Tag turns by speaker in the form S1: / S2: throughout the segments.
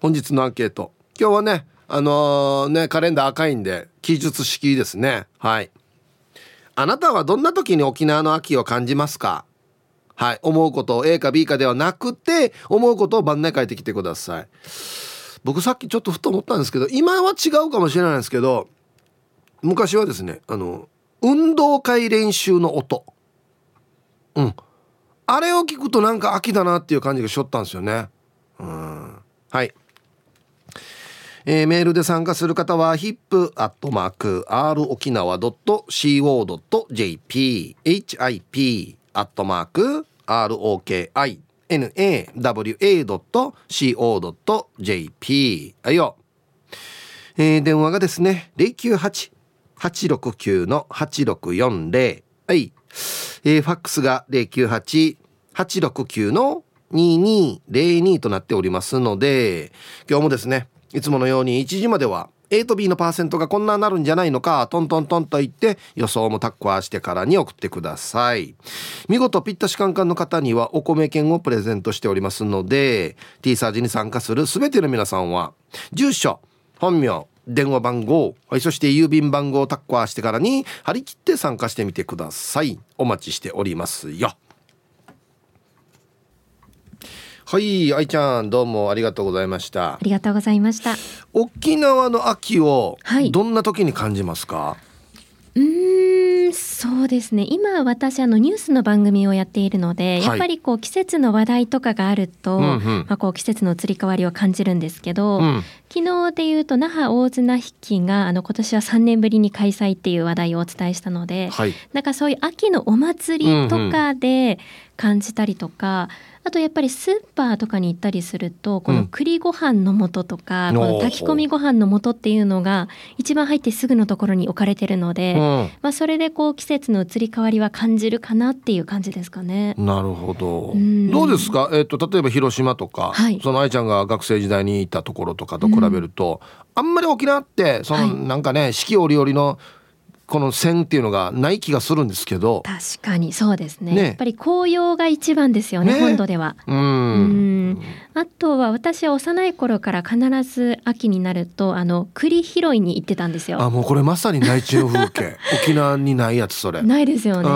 S1: 本日のアンケート。今日はねあのー、ねカレンダー赤いんで記述式ですね。はい。あなたはどんな時に沖縄の秋を感じますか？はい。思うことを A か B かではなくて思うことを番内書いてきてください。僕さっきちょっとふと思ったんですけど今は違うかもしれないですけど昔はですねあの運動会練習の音。うん。あれを聞くとなんか秋だなっていう感じがしょったんですよね。うん。はい。えー、メールで参加する方は hip.r 沖縄 .co.jp hip アットマーク ROKINAWA.co.jp はいよ、えー、電話がですね098-869-8640はい、えー、ファックスが098-869の2202となっておりますので今日もですねいつものように1時までは A と B のパーセントがこんななるんじゃないのかトントントンと言って予想もタッコアしてからに送ってください。見事ピッタシカンカンの方にはお米券をプレゼントしておりますので T サージに参加する全ての皆さんは住所本名電話番号、そして郵便番号をタッコアしてからに張り切って参加してみてください。お待ちしておりますよ。はい愛ちゃんどうもありがとうございました。
S2: ありがとうございました。
S1: 沖縄の秋をどんな時に感じますか、は
S2: い、うんそうですね。今私あのニュースの番組をやっているので、はい、やっぱりこう季節の話題とかがあると、うんうん、まあ、こう季節の移り変わりを感じるんですけど、うん、昨日で言うと那覇大綱引きがあの今年は3年ぶりに開催っていう話題をお伝えしたので、はい、なんかそういう秋のお祭りとかで感じたりとか、うんうんあとやっぱりスーパーとかに行ったりするとこの栗ご飯の素とか、うん、この炊き込みご飯の素っていうのが一番入ってすぐのところに置かれてるので、うん、まあ、それでこう季節の移り変わりは感じるかなっていう感じですかね。
S1: なるほど、うん、どうですか、えーと、例えば広島とか、はい、その愛ちゃんが学生時代にいたところとかと比べると、あんまり沖縄ってその、なんかね四季折々のこの線っていうのがない気がするんですけど。
S2: 確かにそうですね、ね、やっぱり紅葉が一番ですよね、ね、本土では。うん。あとは私は幼い頃から必ず秋になるとあの栗拾いに行ってたんですよ。
S1: あもうこれまさに内地の風景。沖縄にないやつそれ。
S2: ないですよね。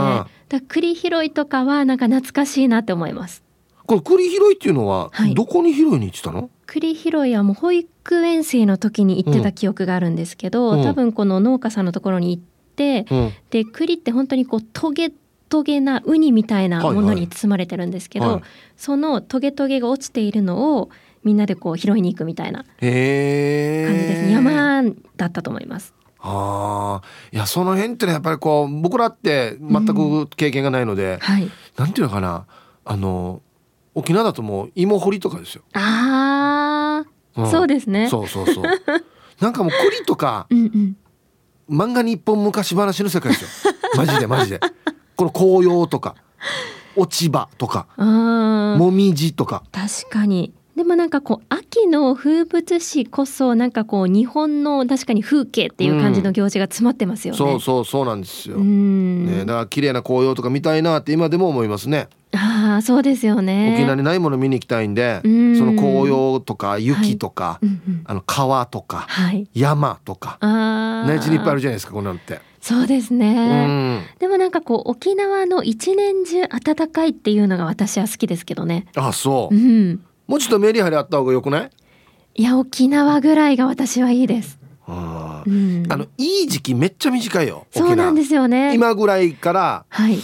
S2: だ栗拾いとかはなんか懐かしいなって思います。
S1: これ栗拾いっていうのは、どこに拾いに行ってたの？
S2: 栗拾いはもう保育園生の時に行ってた記憶があるんですけど、うん、多分この農家さんのところに行って、うん、で栗って本当にこうトゲトゲなウニみたいなものに包まれてるんですけど、はい。はい、そのトゲトゲが落ちているのをみんなでこう拾いに行くみたいな感じです。ね山だったと思います。
S1: ああいやその辺ってねやっぱりこう僕らって全く経験がないので、うん。はい、なんていうのかな。あの沖縄だともう芋掘りとかですよ。
S2: ああ、うん、そうですね。
S1: そうそうそう。なんかもう栗とかうん、漫画日本昔話の世界ですよ。マジでマジで。この紅葉とか落ち葉とかもみじとか。
S2: 確かにでもなんかこう秋の風物詩こそなんかこう日本の確かに風景っていう感じの行事が詰まってますよね、
S1: うん、そうそうそうなんですよ、ね、だから綺麗な紅葉とか見たいなって今でも思いますね。
S2: ああそうですよね。
S1: 沖縄にないもの見に行きたいんで、その紅葉とか雪とか、はいあの川とか、はい、山とか内地にいっぱいあるじゃないですかこんなのって。
S2: そうですね、でもなんかこう沖縄の一年中暖かいっていうのが私は好きですけどね。
S1: あそう、うん、もうちょっとメリハリあった方がよくない？
S2: いや沖縄ぐらいが私はいいです。
S1: あ,、うん、あのいい時期めっちゃ短いよ
S2: そうなんですよね。
S1: 今ぐらいからはい。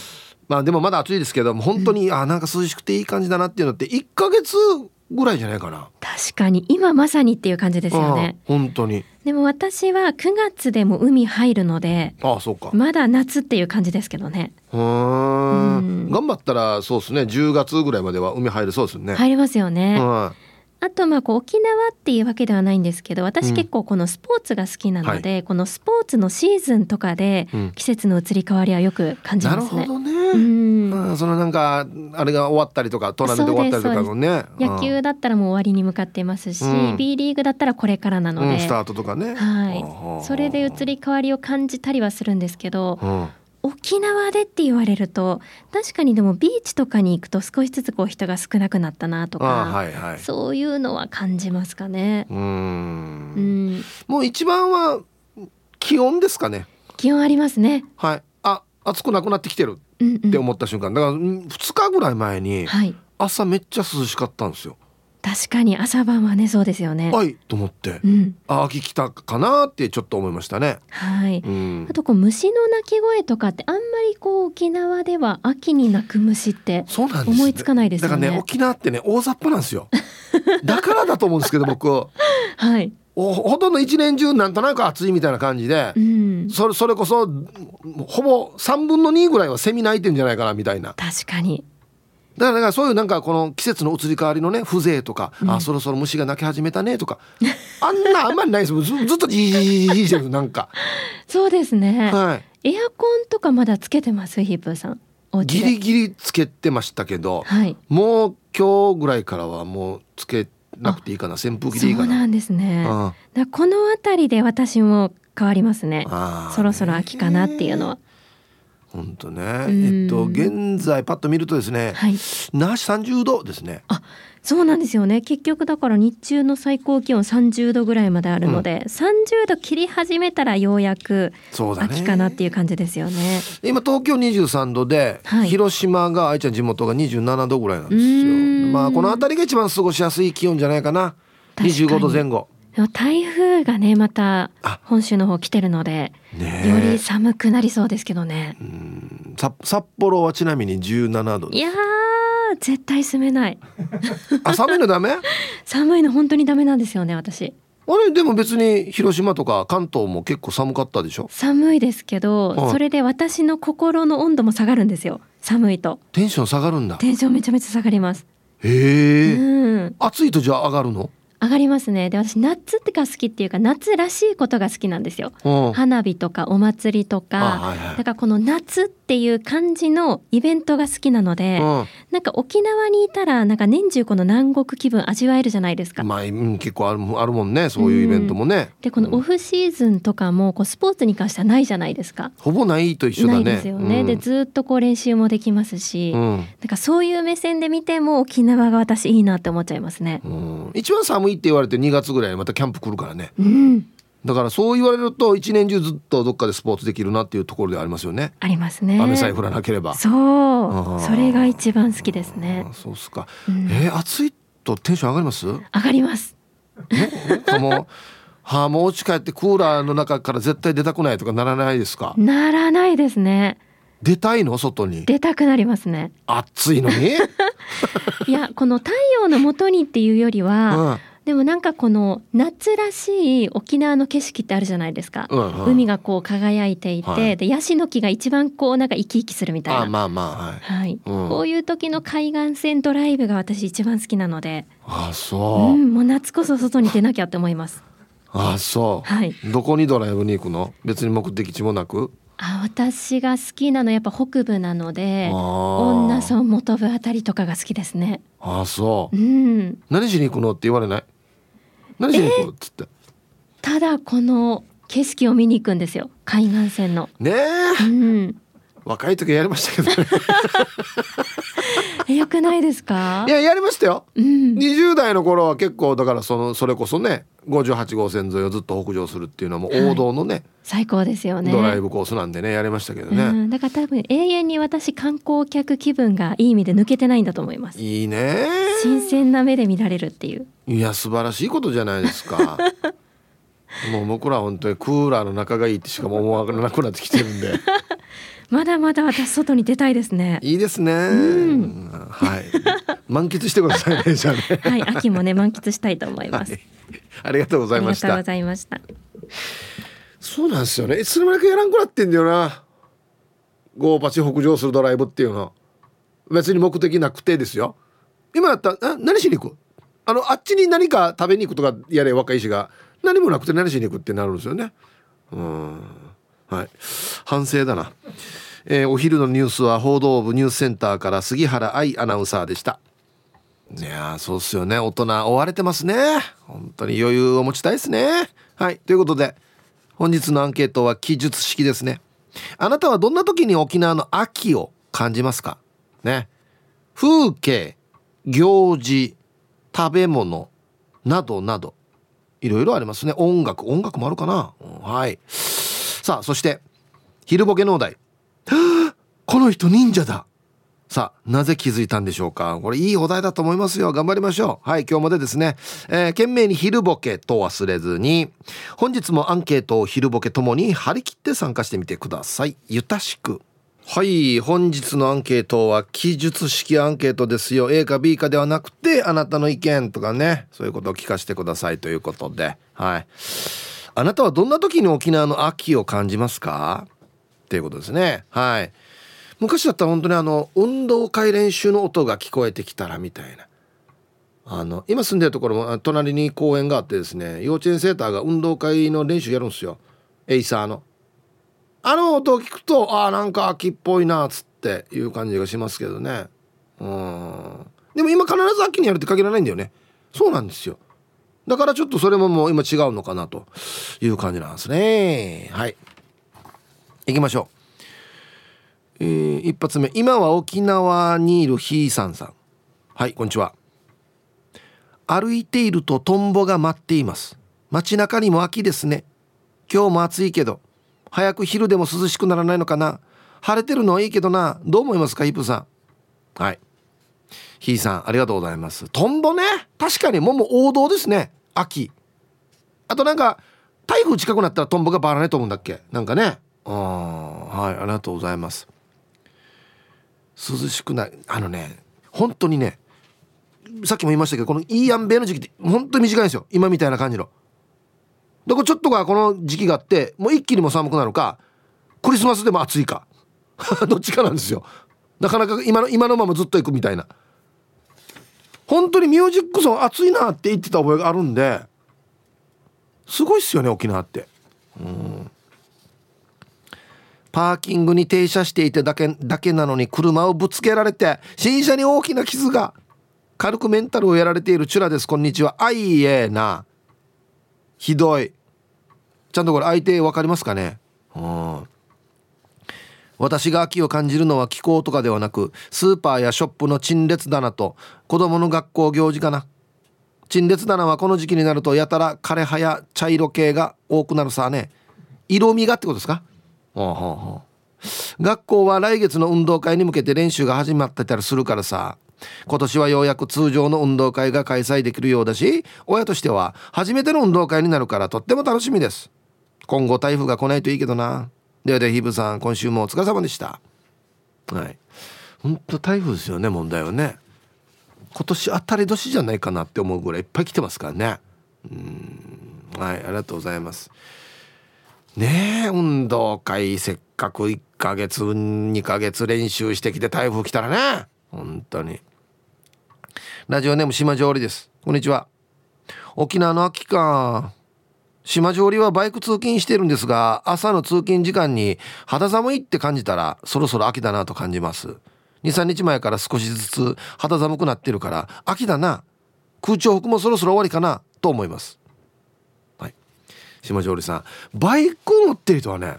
S1: まあでもまだ暑いですけど本当に、うん、あなんか涼しくていい感じだなっていうのって1か月ぐらいじゃないかな。
S2: 確かに。今まさにっていう感じですよね。
S1: 本当に。
S2: でも私は9月でも海入るので
S1: ああそうか。
S2: まだ夏っていう感じですけどね
S1: うん。頑張ったらそうですね。10月ぐらいまでは海入るそうですね。
S2: 入りますよね、うんあとまあこう沖縄っていうわけではないんですけど私結構このスポーツが好きなので、うんはい、このスポーツのシーズンとかで季節の移り変わりはよく感じますね。なるほどね。
S1: うん、そのなんかあれが終わったりとかトーナメント終わったりとかのね。
S2: 野球だったらもう終わりに向かっていますし、うん、B リーグだったらこれからなので、うん、
S1: スタートとかね。
S2: はい。それで移り変わりを感じたりはするんですけど。沖縄でって言われると確かにでもビーチとかに行くと少しずつこう人が少なくなったなとか、
S1: はいはい、
S2: そういうのは感じますかね。う
S1: んもう一番は気温ですかね。
S2: 気温ありますね。
S1: はい。あ暑くなくなってきてるって思った瞬間、だから2日ぐらい前に朝めっちゃ涼しかったんですよ。
S2: 確かに朝晩はねそうですよね。
S1: はいと思って、うん、あ秋来たかなってちょっと思いましたね。
S2: はい。うん、あとこう虫の鳴き声とかってあんまりこう沖縄では秋に鳴く虫って思いつかないですよね。
S1: だからね沖縄ってね大雑把なんですよ。だからだと思うんですけど僕。
S2: はい。
S1: ほとんど一年中なんとなく暑いみたいな感じで、うん、それそれこそほぼ3分の2ぐらいはセミ鳴いてんじゃないかなみたいな
S2: 確かに
S1: だからからそういうなんかこの季節の移り変わりのね風情とか、うん、あそろそろ虫が鳴き始めたねとか あんなあんまりないです。ずずっとじじじじしてるなんか
S2: そうです。ね、はい、エアコンとかまだつけてますヒープーさん
S1: ギリギリつけてましたけど、はい、もう今日ぐらいからはもうつけなくていいかな。扇風機でいいかな。
S2: そうなんですね、だこの辺りで私も変わりますね。そろそろ秋かなっていうのは
S1: 本当ね。えっと現在パッと見るとですね、はい、那覇市30度ですね。
S2: あ、そうなんですよね。結局だから日中の最高気温30度ぐらいまであるので、うん、30度切り始めたらようやく秋かなっていう感じですよね。ね
S1: 今東京23度で、はい、広島が愛ちゃん地元が27度ぐらいなんですよ。まあこの辺りが一番過ごしやすい気温じゃないかな。25度前後。
S2: 台風がねまた本州の方来てるので、より寒くなりそうですけどね。
S1: 札幌はちなみに17度
S2: いや絶対住めない。
S1: あ寒いのダメ？
S2: 寒いの本当にダメなんですよね私。
S1: あれ？でも別に広島とか関東も結構寒かったでしょ？
S2: 寒いですけど、はい、それで私の心の温度も下がるんですよ。寒いと。
S1: テンション下がるんだ。
S2: テンションめちゃめちゃ下がります。
S1: へえ、うん、暑いとじゃあ上がるの？
S2: 上がりますね。で私夏ってが好きっていうか夏らしいことが好きなんですよ、花火とかお祭りとか、はいはい、だからこの夏っていう感じのイベントが好きなので、うん、なんか沖縄にいたらなんか年中この南国気分味わえるじゃないですか。
S1: まあ、うん、結構あるあるもんねそういうイベントもね、
S2: うん、でこのオフシーズンとかもこうスポーツに関してはないじゃないですか。
S1: ほぼないと一緒だね。
S2: ないですよね、でずっとこう練習もできますし、うん、なんかそういう目線で見ても沖縄が私いいなって思っちゃいますね、
S1: 一番寒いって言われて2月ぐらいまたキャンプ来るからね、うん、だからそう言われると一年中ずっとどっかでスポーツできるなっていうところでありますよね。
S2: ありますね。
S1: 雨さえ降らなければ。
S2: そう。それが一番好きですね。
S1: そうっすか、うん、えー、暑いとテンション上がります？上
S2: がります。
S1: もうはあもう家帰ってクーラーの中から絶対出たくないとかならないですか？
S2: ならないですね。
S1: 出たいの？外に。
S2: 出たくなりますね。
S1: 暑いのに？
S2: いやこの太陽のもとにっていうよりは、うんでもなんかこの夏らしい沖縄の景色ってあるじゃないですか、うんうん、海がこう輝いていて、はい、でヤシの木が一番こうなんか生き生きするみたいな。
S1: まあまあはい、
S2: はい。うん、こういう時の海岸線ドライブが私一番好きなので。
S1: あそう、う
S2: ん、もう夏こそ外に出なきゃって思います。
S1: あそう、はい、どこにドライブに行くの？別に目的地もなく？
S2: あ私が好きなのやっぱ北部なので女村元部あたりとかが好きですね。
S1: あそう、うん、何しに行くのって言われない？何しに行くっつって、
S2: ただこの景色を見に行くんですよ。海岸線の。
S1: ねえ、うん、若い時やりましたけどね。
S2: よくないですか？
S1: いややりましたよ、うん、20代の頃は結構だからそのそれこそね58号線沿いをずっと北上するっていうのはもう王道のね、はい、
S2: 最高ですよね。
S1: ドライブコースなんでねやりましたけどね、う
S2: ん、だから多分永遠に私観光客気分がいい意味で抜けてないんだと思います。
S1: いいね。
S2: 新鮮な目で見られるっていう。
S1: いや素晴らしいことじゃないですか。もう僕ら本当にクーラーの中がいいってしかも思わなくなってきてるんで
S2: まだまだ私外に出たいですね
S1: いいですね、うん、はい満喫してくださいねじゃあね
S2: はい秋もね満喫したいと思います、はい
S1: ありがとうございました。
S2: ありがとうございました。
S1: そうなんですよね。いつの間にかやらんくなってんだよな。ゴーパチ北上するドライブっていうの。別に目的なくてですよ。今だったら、何しに行く？あの、あっちに何か食べに行くとかやれ若い石が、何もなくて何しに行くってなるんですよね。うん。はい。反省だな。えー、お昼のニュースは報道部ニュースセンターから杉原愛アナウンサーでした。いやそうっすよね。大人追われてますね。本当に余裕を持ちたいですね。はい。ということで本日のアンケートは記述式ですね。あなたはどんな時に沖縄の秋を感じますか？ね。風景行事食べ物などなど。いろいろありますね。音楽音楽もあるかな、うん、はい。さあそして昼ボケ農大。この人忍者だ。さあなぜ気づいたんでしょうか？これいいお題だと思いますよ。頑張りましょう。はい今日までですね、えー、懸命に昼ボケと忘れずに本日もアンケートを昼ボケともに張り切って参加してみてください。ゆたしく。はい本日のアンケートは記述式アンケートですよ。A か B かではなくてあなたの意見とかねそういうことを聞かせてくださいということで。はい。あなたはどんな時に沖縄の秋を感じますか？っていうことですね。はい。昔だったら本当にあの運動会練習の音が聞こえてきたらみたいな。あの今住んでるところも隣に公園があってですね幼稚園セーターが運動会の練習やるんですよ。エイサーの。あの音を聞くとああなんか秋っぽいなっつっていう感じがしますけどね。うん。でも今必ず秋にやるって限らないんだよね。そうなんですよ。だからちょっとそれももう今違うのかなという感じなんですね。はい。行きましょう。えー、一発目。今は沖縄にいるひーさんさん。はいこんにちは。歩いているとトンボが待っています。街中にも秋ですね。今日も暑いけど早く昼でも涼しくならないのかな。晴れてるのはいいけどな。どう思いますかヒップさん。はい。ひーさんありがとうございます。トンボね。確かにもう王道ですね。秋。あとなんか台風近くなったらトンボがバラねと思うんだっけ？なんかね。あはいありがとうございます。涼しくない。あのね本当にねさっきも言いましたけどこのいいアンベの時期って本当に短いんですよ。今みたいな感じの。だからちょっとがこの時期があってもう一気にも寒くなるかクリスマスでも暑いか。どっちかなんですよ。なかなか今の今のままずっと行くみたいな。本当にミュージックソン暑いなって言ってた覚えがあるんですごいっすよね沖縄って。うん。パーキングに停車していてだけだけなのに車をぶつけられて新車に大きな傷が軽くメンタルをやられているチュラです。こんにちは。あいえな。ひどい。ちゃんとこれ相手分かりますかね？うん。私が秋を感じるのは気候とかではなくスーパーやショップの陳列棚と子供の学校行事かな。陳列棚はこの時期になるとやたら枯葉や茶色系が多くなるさね。色味がってことですか？学校は来月の運動会に向けて練習が始まってたりするからさ。今年はようやく通常の運動会が開催できるようだし親としては初めての運動会になるからとっても楽しみです。今後台風が来ないといいけどな。ではではヒブさん今週もお疲れ様でした。はい。本当台風ですよね問題はね。今年当たり年じゃないかなって思うぐらいいっぱい来てますからね。うん。はいありがとうございます。ねえ運動会せっかく1ヶ月2ヶ月練習してきて台風来たらね。本当に。ラジオネーム島上りです。こんにちは。沖縄の秋か。島上りはバイク通勤してるんですが朝の通勤時間に肌寒いって感じたらそろそろ秋だなと感じます。23日前から少しずつ肌寒くなってるから秋だな。空調服もそろそろ終わりかなと思います。はい。島上里さんバイク乗ってる人はね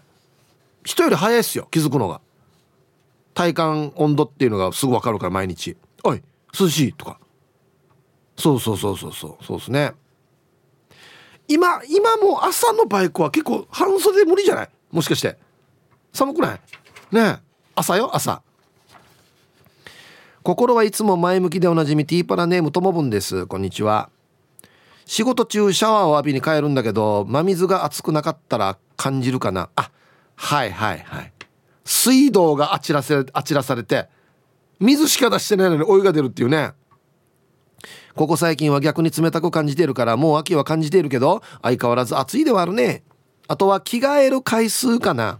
S1: 人より早いっすよ。気づくのが。体感温度っていうのがすぐ分かるから毎日「おい涼しい」とか。そうそうそうそうそう。そうですね。今今も朝のバイクは結構半袖無理じゃない？もしかして。寒くない？ね朝よ？朝。心はいつも前向きでおなじみティーパラネームともぶんです。こんにちは。仕事中シャワーを浴びに帰るんだけど真水が熱くなかったら感じるかな？あはいはいはい。水道があちらせあちらされて水しか出してないのにお湯が出るっていうね。ここ最近は逆に冷たく感じているからもう秋は感じているけど相変わらず暑いではあるね。あとは着替える回数かな。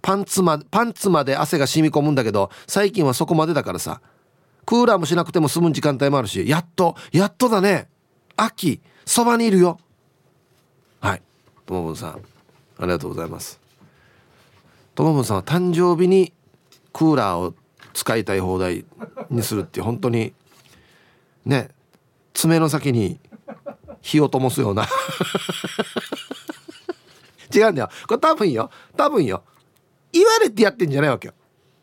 S1: パンツまパンツまで汗が染み込むんだけど最近はそこまでだからさ。クーラーもしなくても済む時間帯もあるしやっとやっとだね。秋そばにいるよ。はい。ともぶんさんありがとうございます。ともぶんさんは誕生日にクーラーを使いたい放題にするって本当にね。爪の先に火を灯すような。違うんだよ。これ多分よ。多分よ。言われてやってんじゃないわけよ。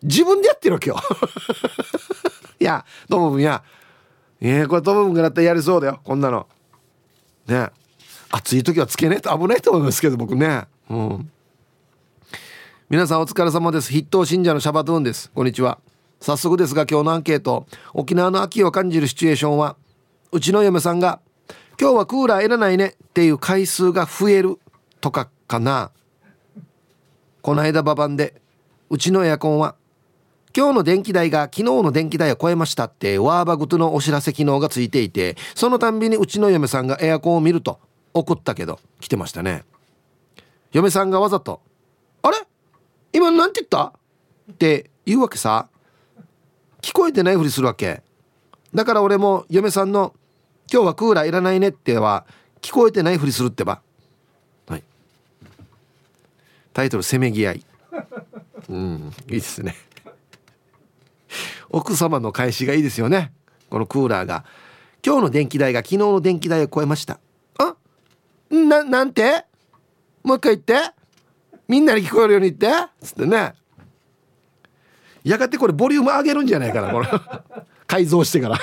S1: 自分でやってるわけよ。いやトム君や。えー、これトム君がなったらやりそうだよ。こんなの。ね。暑い時はつけねえと危ないと思いますけど僕ね。うん。皆さんお疲れ様です。筆頭信者のシャバドゥンです。こんにちは。早速ですが今日のアンケート。沖縄の秋を感じるシチュエーションは？うちの嫁さんが「今日はクーラーいらないね」っていう回数が増えるとかかな。この間ババンでうちのエアコンは今日の電気代が昨日の電気代を超えましたってワーバグトのお知らせ機能がついていてそのたんびにうちの嫁さんがエアコンを見ると送ったけど来てましたね。嫁さんがわざと「あれ？今なんて言った?」って言うわけさ。聞こえてないふりするわけ。だから俺も嫁さんの「今日はクーラーいらないね」っては聞こえてないふりするってば。はい。タイトル「せめぎ合い」うんいいですね。奥様の返しがいいですよね。このクーラーが。今日の電気代が昨日の電気代を超えました。あななんて？もう一回言って。みんなに聞こえるように言って。つってね。やがてこれボリューム上げるんじゃないかなこれ。改造してから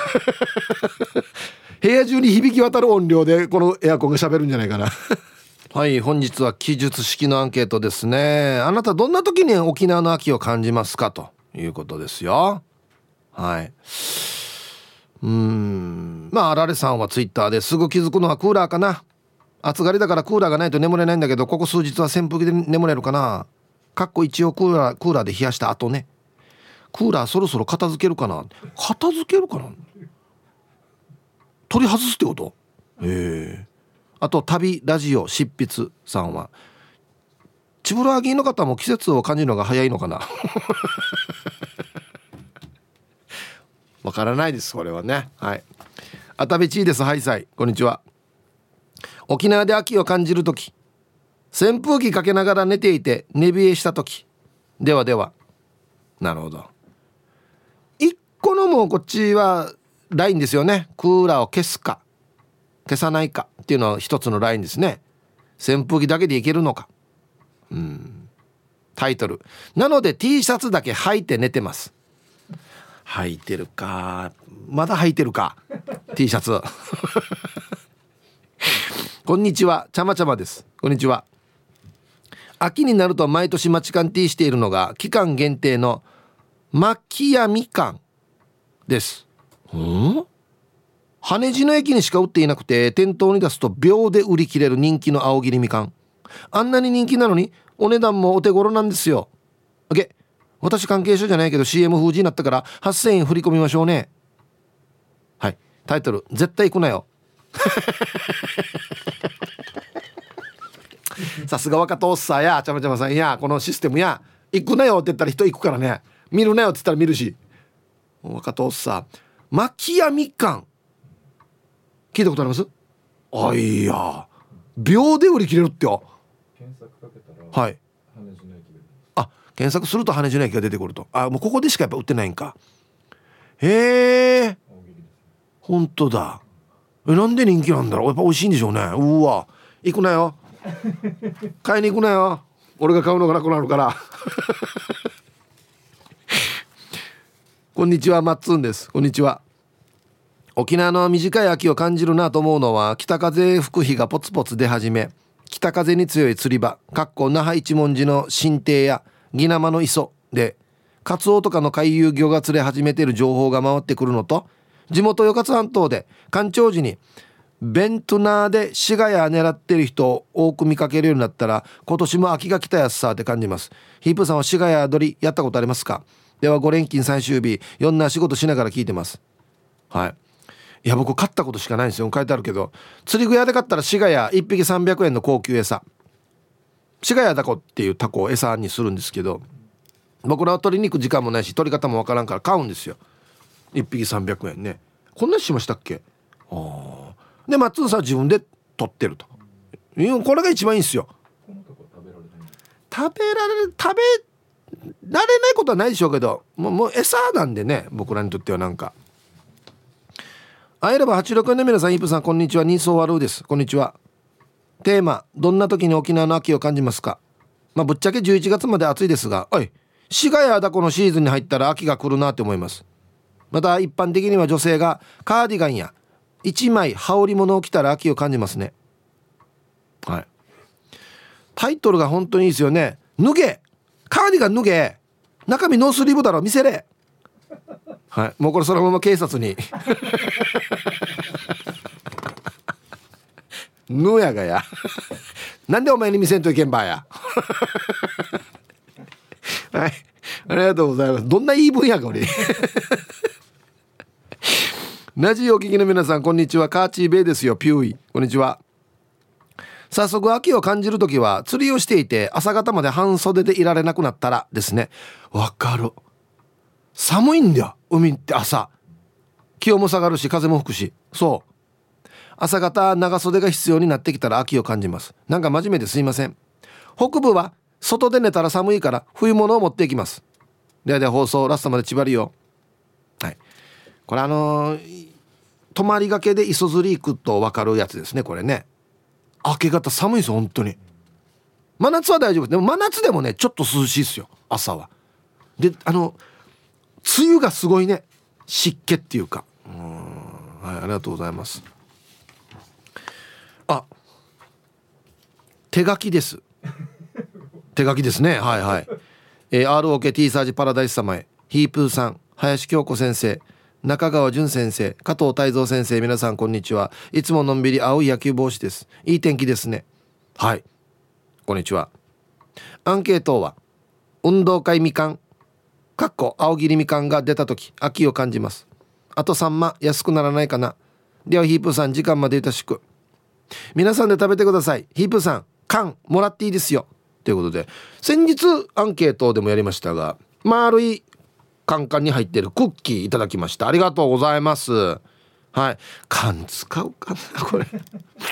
S1: 部屋中に響き渡る音量でこのエアコンが喋るんじゃないかな。はい本日は記述式のアンケートですね。あなたどんな時に沖縄の秋を感じますかということですよ。はい。うん。まああられさんはツイッターですぐ気づくのはクーラーかな。暑がりだからクーラーがないと眠れないんだけどここ数日は扇風機で眠れるかな。かっこ一応クーラークーラーで冷やした後ね。クーラーそろそろ片付けるかな。片付けるかな取り外すってこと？へえ。あと旅ラジオ執筆さんは。チブラーギーの方も季節を感じるのが早いのかな？わからないですこれはね。はい。あたべちいです。ハイサイ。こんにちは。沖縄で秋を感じる時。扇風機かけながら寝ていて寝冷えした時。ではでは。なるほど。一個のもうこっちはラインですよね。クーラーを消すか消さないかっていうのは一つのラインですね。扇風機だけでいけるのか。うん。タイトル。なので T シャツだけ履いて寝てます。履いてるか。まだ履いてるか T シャツ。こんにちは。ちゃまちゃまです。こんにちは。秋になると毎年待ちカンティーしているのが期間限定のマキヤみかんですん？羽地の駅にしか売っていなくて店頭に出すと秒で売り切れる人気の青切りみかん。あんなに人気なのにお値段もお手頃なんですよ。OK 私関係者じゃないけど CM 封じになったから8000円振り込みましょうね。はい。タイトル「絶対行くなよ」さすが若とっさやちゃまちゃまさん。やこのシステムや行くなよって言ったら人行くからね。見るなよって言ったら見るし。若とっさん。巻屋みかん聞いたことあります？あいや。秒で売り切れるってよ。はい。あ検索すると羽地の駅が出てくると。あもうここでしかやっぱ売ってないんか。へえ。本当だ。えなんで人気なんだろう？やっぱ美味しいんでしょうね。うわ。行くなよ。買いに行くなよ。俺が買うのがなくなるからこんにちはマッツンです。こんにちは。沖縄の短い秋を感じるなと思うのは北風吹く日がポツポツ出始め北風に強い釣り場かっこ那覇一文字の新亭や宜生の磯でカツオとかの回遊魚が釣れ始めている情報が回ってくるのと地元与勝半島で干潮時にベントナーでシガヤ狙ってる人を多く見かけるようになったら今年も秋が来たやつさって感じます。ヒープさんはシガヤ取りやったことありますか？では5連勤最終日いんな仕事しながら聞いてます。はい。いや僕買ったことしかないんですよ。書いてあるけど釣り具屋で買ったらシガヤ1匹300円の高級餌。シガヤダコっていうタコを餌にするんですけど僕らは取りに行く時間もないし取り方もわからんから買うんですよ。1匹300円ね。こんなしましたっけ？ああで松尾さんは自分で取ってると。これが一番いいんですよ。食べられる食べられないことはないでしょうけどもうもう餌なんでね僕らにとってはなんか。会えれば86円の皆さんイープさんこんにちは。ニーソーワルーです。こんにちは。テーマどんな時に沖縄の秋を感じますか？まあぶっちゃけ11月まで暑いですがおい滋賀やだこのシーズンに入ったら秋が来るなって思います。また一般的には女性がカーディガンや1枚羽織物を着たら秋を感じますね。はい。タイトルが本当にいいですよね。脱げカーディガン脱げ中身ノースリーブだろ見せれ。はいもうこれそのまま警察に。ぬやがや。なんでお前に見せんといけんばや。はいありがとうございます。どんな言い分やか俺。ラジオお聞きの皆さんこんにちは。カーチーベイですよ。ピューイ。こんにちは。早速秋を感じる時は釣りをしていて朝方まで半袖でいられなくなったらですね。わかる。寒いんだよ海って朝。気温も下がるし風も吹くし。そう。朝方長袖が必要になってきたら秋を感じます。なんか真面目ですいません。北部は外で寝たら寒いから冬物を持っていきます。ではでは放送ラストまで縛りよ。はい。これあのー泊まりがけで磯釣り行くと分かるやつですねこれね。明け方寒いです本当に。真夏は大丈夫。でも真夏でもねちょっと涼しいですよ朝は。であの梅雨がすごいね湿気っていうか。うんはいありがとうございます。あ手書きです。手書きですね。はいはい、えー、ROKT サージパラダイス様へ。ヒープーさん林京子先生。中川淳先生加藤泰造先生皆さんこんにちは。いつものんびり青い野球帽子です。いい天気ですね。はい。こんにちは。アンケートは運動会みかんかっこ青切りみかんが出た時秋を感じます。あと3万安くならないかな。ではヒープさん時間までよろしく。皆さんで食べてください。ヒープさん缶もらっていいですよ。ということで先日アンケートでもやりましたが丸いカンカンに入ってるクッキーいただきました。ありがとうございます。はい。缶使うかなこれ。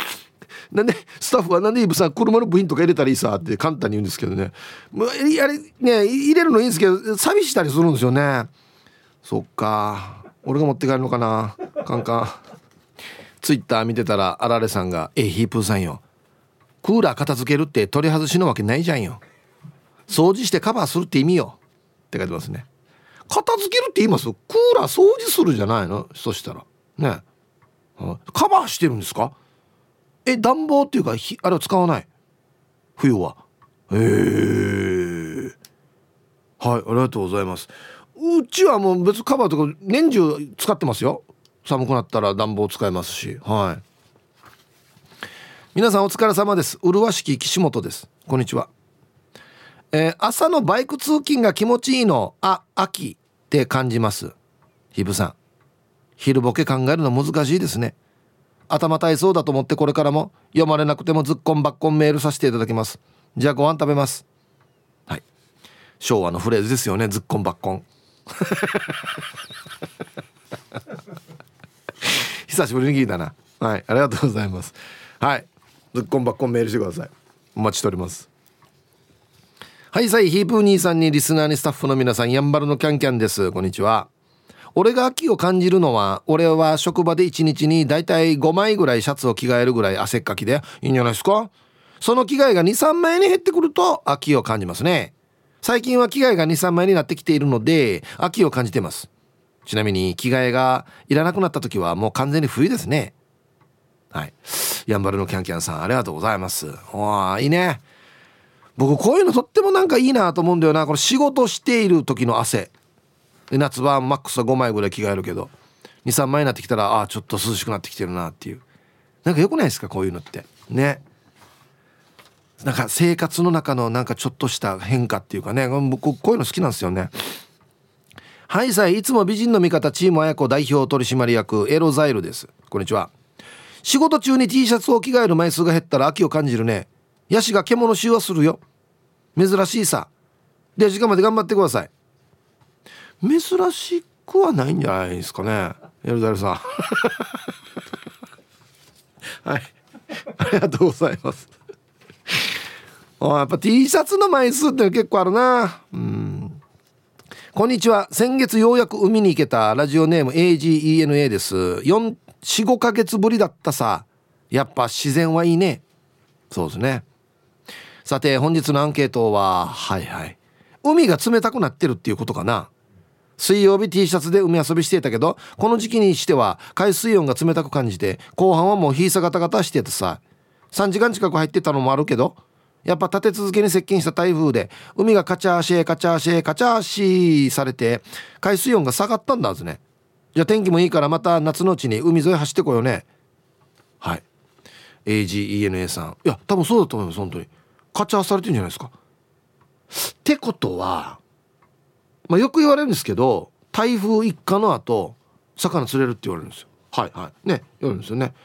S1: なんでスタッフはなんでイブさん車の部品とか入れたらいいさって簡単に言うんですけどね。もうあれね入れるのいいんですけど寂したりするんですよね。そっか。俺が持って帰るのかな。カンカン。ツイッター見てたらあられさんが「えヒープーさんよ。クーラー片付けるって取り外しのわけないじゃんよ。掃除してカバーするって意味よ」って書いてますね。片付けるって言います？クーラー掃除するじゃないの？そしたら。ね。カバーしてるんですか？え暖房っていうかひあれを使わない？冬は。へえはいありがとうございます。うちはもう別カバーとか年中使ってますよ。寒くなったら暖房使えますし。はい。皆さんお疲れ様です。麗しき岸本です。こんにちは。えー、朝のバイク通勤が気持ちいいのあ秋って感じます。ひぶさん。昼ボケ考えるの難しいですね。頭体操だと思ってこれからも読まれなくてもずっこんばっこんメールさせていただきます。じゃあご飯食べます。はい。昭和のフレーズですよねずっこんばっこん久しぶりに聞いたな。はいありがとうございます。はい。ずっこんばっこんメールしてください。お待ちしております。はいさいヒープー兄さんにリスナーにスタッフの皆さんやんばるのキャンキャンです。こんにちは。俺が秋を感じるのは俺は職場で1日にだいたい5枚ぐらいシャツを着替えるぐらい汗っかきで。いいんじゃないですか？その着替えが23枚に減ってくると秋を感じますね。最近は着替えが23枚になってきているので秋を感じてます。ちなみに着替えがいらなくなった時はもう完全に冬ですね。はい。やんばるのキャンキャンさんありがとうございます。わあいいね。僕こういうのとってもなんかいいなと思うんだよな。この仕事している時の汗。で夏場マックスは5枚ぐらい着替えるけど23枚になってきたらああちょっと涼しくなってきてるなっていう。なんかよくないですか？こういうのって。ね。なんか生活の中のなんかちょっとした変化っていうかね。僕こういうの好きなんですよね。はいさいいつも美人の味方チーム綾子代表取締役エロザイルです。こんにちは。仕事中に T シャツを着替える枚数が減ったら秋を感じるね。ヤシが獣臭はするよ。珍しいさ。で時間まで頑張ってください。珍しくはないんじゃないですかね。エルザルさん。はい。ありがとうございます。あやっぱ T シャツの枚数って結構あるな。うん。こんにちは。先月ようやく海に行けたラジオネーム AGENA です。45ヶ月ぶりだったさ。やっぱ自然はいいね。そうですね。さて本日のアンケートははいはい。海が冷たくなってるっていうことかな。水曜日 T シャツで海遊びしていたけどこの時期にしては海水温が冷たく感じて後半はもう日さガタガタしててさ。3時間近く入ってたのもあるけどやっぱ立て続けに接近した台風で海がカチャーシェカチャーシェカチャーシーされて海水温が下がったんだはずね。じゃあ天気もいいからまた夏のうちに海沿い走ってこようね。はい。AGENA さん。いや多分そうだと思います本当に。カチャーされてるんじゃないですか。ってことはまあ、よく言われるんですけど台風一過の後魚釣れるって言われるんですよ。はい。はい。ね言われるんですよね。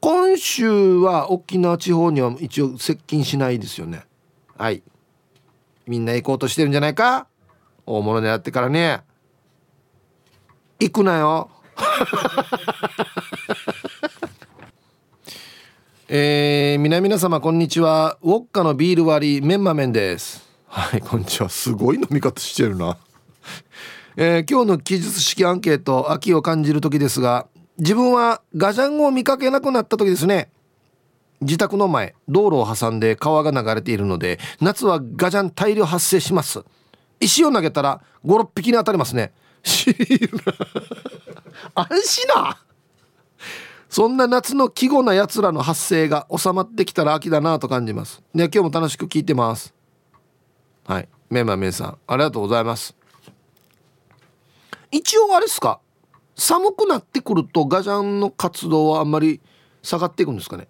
S1: 今週は沖縄地方には一応接近しないですよね。はい。みんな行こうとしてるんじゃないか？大物狙ってからね。行くなよえー、皆々様こんにちは。ウォッカのビール割りメンマメンです。はいこんにちは。すごい飲み方してるな。えー、今日の記述式アンケート秋を感じる時ですが自分はガジャンを見かけなくなった時ですね。自宅の前道路を挟んで川が流れているので夏はガジャン大量発生します。石を投げたら56匹に当たりますね。安心なそんな夏の季語な奴らの発生が収まってきたら秋だなと感じます。で今日も楽しく聞いてます。はい。メンマメンさんありがとうございます。一応あれですか？寒くなってくるとガジャンの活動はあんまり下がっていくんですかね？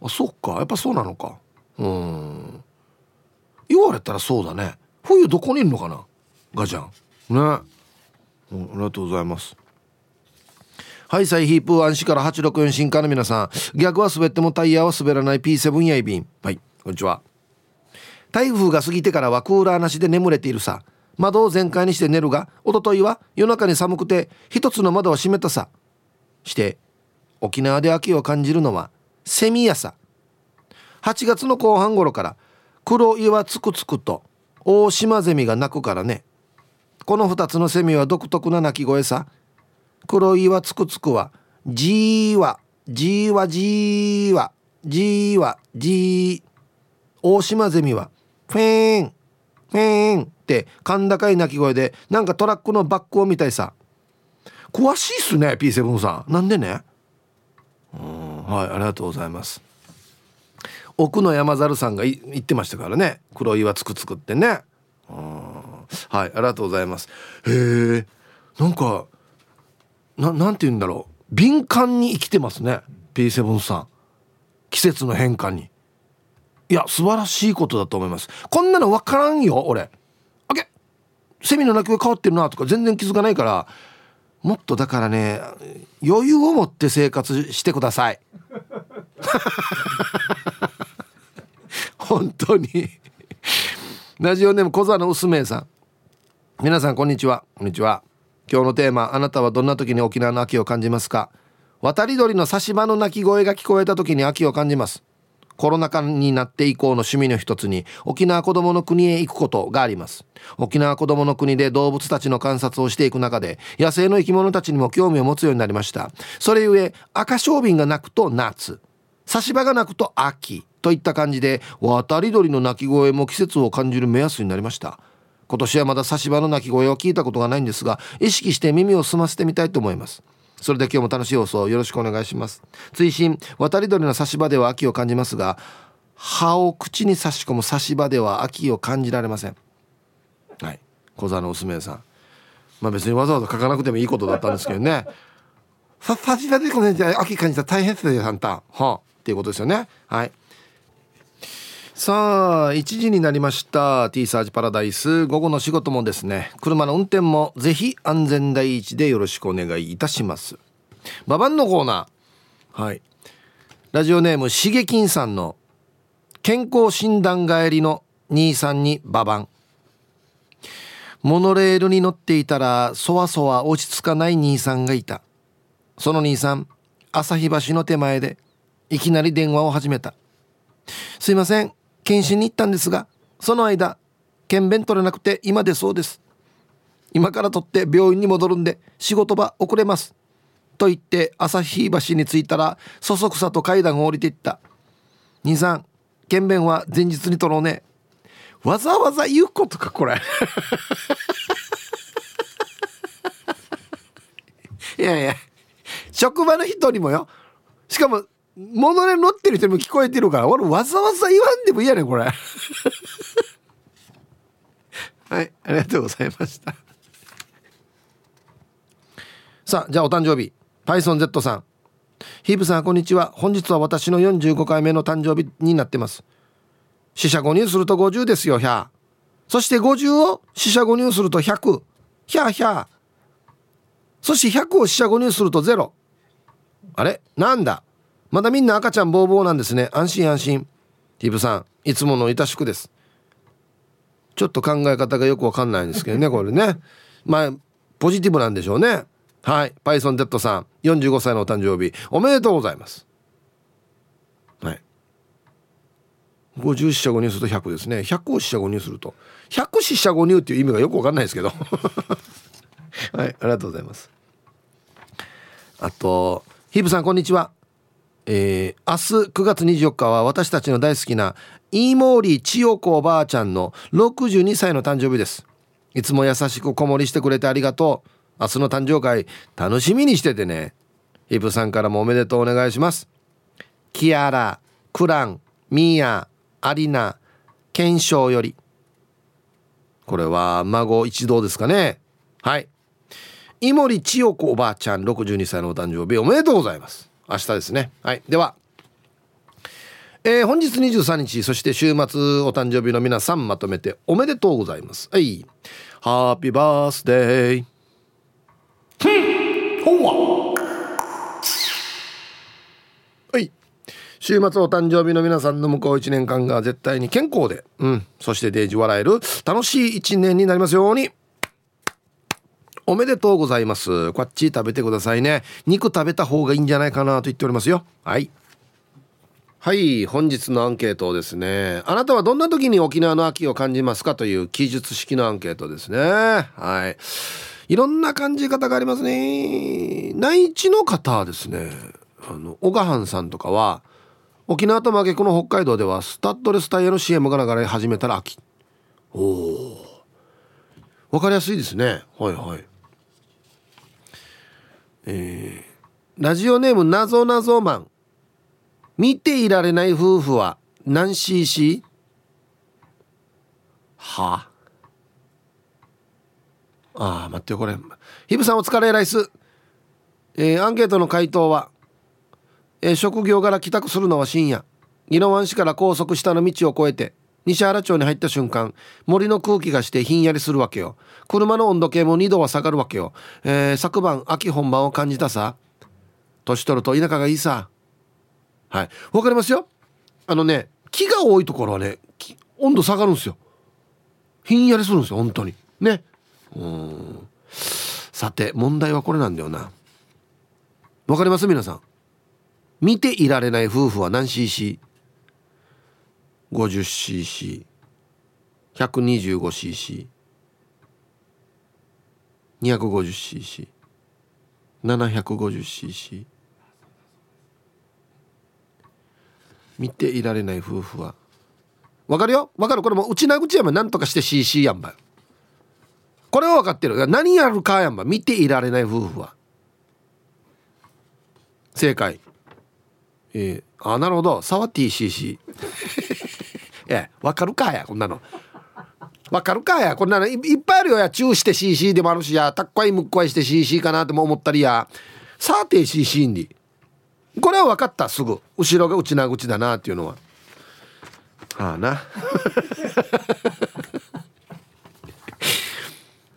S1: あそっか。やっぱそうなのか。うん。言われたらそうだね。冬どこにいるのかな？ガジャン。ね、うん、ありがとうございます。はいサイヒープー安心から864新刊の皆さん。逆は滑ってもタイヤは滑らない P7 やいびん。はいこんにちは。台風が過ぎてからはクーラーなしで眠れているさ。窓を全開にして寝るが一昨日は夜中に寒くて一つの窓は閉めたさ。して沖縄で秋を感じるのはセミやさ。8月の後半頃から黒岩つくつくと大島ゼミが鳴くからね。この2つのセミは独特な鳴き声さ。黒岩つくつくはじーわじーわじーわじーわじー大島ゼミはフェーンフェーンって甲高い鳴き声でなんかトラックのバックを見たいさ。詳しいっすね P7 さん。なんでね？うんはいありがとうございます。奥の山猿さんが言ってましたからね。黒岩つくつくってね。はいありがとうございます。へえなんかななんて言うんだろう。敏感に生きてますね。P7 さん。季節の変化に。いや素晴らしいことだと思います。こんなの分からんよ俺。あけセミの鳴き声変わってるなとか全然気づかないから。もっとだからね余裕を持って生活してください。本当に。ラジオネーム小座の薄さん。皆さんこんにちは。こんにちは。今日のテーマあなたはどんな時に沖縄の秋を感じますか？渡り鳥の差し場の鳴き声が聞こえた時に秋を感じます。コロナ禍になって以降の趣味の一つに沖縄子どもの国へ行くことがあります。沖縄子どもの国で動物たちの観察をしていく中で野生の生き物たちにも興味を持つようになりました。それゆえ赤小瓶が鳴くと夏。差し歯が鳴くと秋といった感じで渡り鳥の鳴き声も季節を感じる目安になりました。今年はまだ差し歯の鳴き声を聞いたことがないんですが意識して耳を澄ませてみたいと思います。それで今日も楽しい放送よろしくお願いします。追伸渡り鳥の差し歯では秋を感じますが歯を口に差し込む差し歯では秋を感じられません。はい。小座のおすめさん。まあ別にわざわざ書かなくてもいいことだったんですけどね。さ差し歯でこの秋感じたら大変ですよあんた。はあ。っていうことですよね。はい。さあ1時になりました。T サージパラダイス。午後の仕事もですね。車の運転もぜひ安全第一でよろしくお願いいたします。ババンのコーナー。はい。ラジオネームしげきんさんの健康診断帰りの兄さんにババンモノレールに乗っていたらそわそわ落ち着かない兄さんがいた。その兄さん旭橋の手前でいきなり電話を始めた。すいません。検診に行ったんですがその間検便取れなくて今でそうです。今から取って病院に戻るんで仕事場遅れます。と言って朝日橋に着いたらそそくさと階段を降りていった。兄さん検便は前日に取ろうね。わざわざ言うことかこれ。いやいや職場の人にもよ。しかも物で乗ってる人にも聞こえてるから俺わざわざ言わんでもいいやねこれ。はいありがとうございました。さあじゃあお誕生日。パイソン Z さん。ヒープさんこんにちは。本日は私の45回目の誕生日になってます。四捨五入すると50ですよひゃそして50を四捨五入すると100ひゃひゃそして100を四捨五入すると0あれ？なんだ？まだみんな赤ちゃんボーボーなんですね。安心安心。ヒープさんいつものいたしくです。ちょっと考え方がよくわかんないんですけどね これね。まあポジティブなんでしょうね。はい。PythonZ さん45歳のお誕生日。おめでとうございます。はい。50四捨五入すると100ですね。100を四捨五入すると。100四捨五入っていう意味がよくわかんないですけど。はい。ありがとうございます。あとヒープさんこんにちはえー、明日9月24日は私たちの大好きなイーモーリー千代子おばあちゃんの62歳の誕生日です。いつも優しく子守りしてくれてありがとう。明日の誕生会楽しみにしててね。ヒプさんからもおめでとうお願いします。キアラクランミーヤアリナ検証より。これは孫一同ですかね。はい。井森千代子おばあちゃん62歳のお誕生日おめでとうございます。明日ですね。はい。では。えー、本日23日そして週末お誕生日の皆さんまとめておめでとうございます。はい。ハッピーバースデーはい。週末お誕生日の皆さんの向こう1年間が絶対に健康で、うん、そしてデージ笑える楽しい1年になりますようにおめでとうございます。こっち食べてくださいね。肉食べた方がいいんじゃないかなと言っておりますよ。はい。はい本日のアンケートですね。あなたはどんな時に沖縄の秋を感じますかという記述式のアンケートですね。はい。いろんな感じ方がありますね。内地の方ですね。あの小川藩さんとかは沖縄と真逆の北海道ではスタッドレスタイヤの CM が流れ始めたら秋。おお分かりやすいですね。はいはい。えー、ラジオネームなぞなぞマン。見ていられない夫婦は何 cc? は？あああ待ってよこれ。ヒブさんお疲れライス。えー、アンケートの回答は、えー、職業から帰宅するのは深夜。宜野湾市から高速下の道を越えて西原町に入った瞬間森の空気がしてひんやりするわけよ。車の温度計も2度は下がるわけよ、えー、昨晩秋本番を感じたさ。年取ると田舎がいいさ。はい。わかりますよ。あのね木が多いところはね温度下がるんですよ。ひんやりするんですよ本当に。ね。うん。さて問題はこれなんだよな。わかります？皆さん。見ていられない夫婦は何 cc?50cc125cc250cc750cc 見ていられない夫婦はわかるよ？わかる？これもう内な口やもなんとかして CC やんばこれは分かってる。何やるかやんば見ていられない夫婦は。正解。えー、あなるほど。サワティ CC え分かるかやこんなの。分かるかやこんなの。いっぱいあるよや。チューして CC でもあるしや。たっこいむっこいして CC かなっても思ったりや。さーて CC に。これは分かったすぐ。後ろが内な口だなっていうのは。はあな。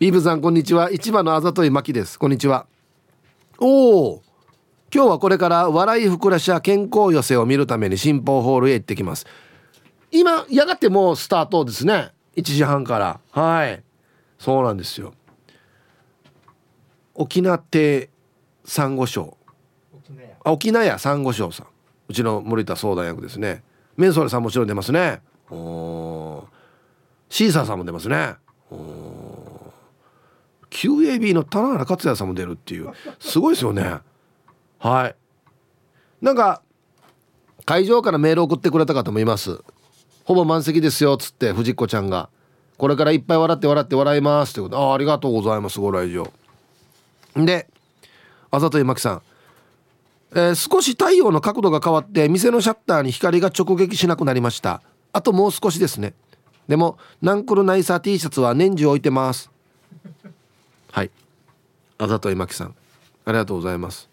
S1: イーブさんこんにちは。市場のあざといまきです。こんにちは。おお今日はこれから笑いふくらしや健康寄せを見るために新報ホールへ行ってきます。今やがてもうスタートですね。1時半から。はい。そうなんですよ。沖縄亭サンゴ礁。あ沖縄屋サンゴ礁さん。うちの森田相談役ですね。メンソールさんもちろん出ますね。おシーサーさんも出ますね。お QAB の棚原克也さんも出るっていう。すごいですよね。はい。なんか会場からメール送ってくれた方もいますほぼ満席ですよっつって藤子ちゃんが。これからいっぱい笑って笑って笑いますってこと。あありがとうございますご来場。であざといまきさん。えー、少し太陽の角度が変わって店のシャッターに光が直撃しなくなりました。あともう少しですね。でもナンクルナイサー T シャツは年中置いてます。はい。あざといまきさん。ありがとうございます。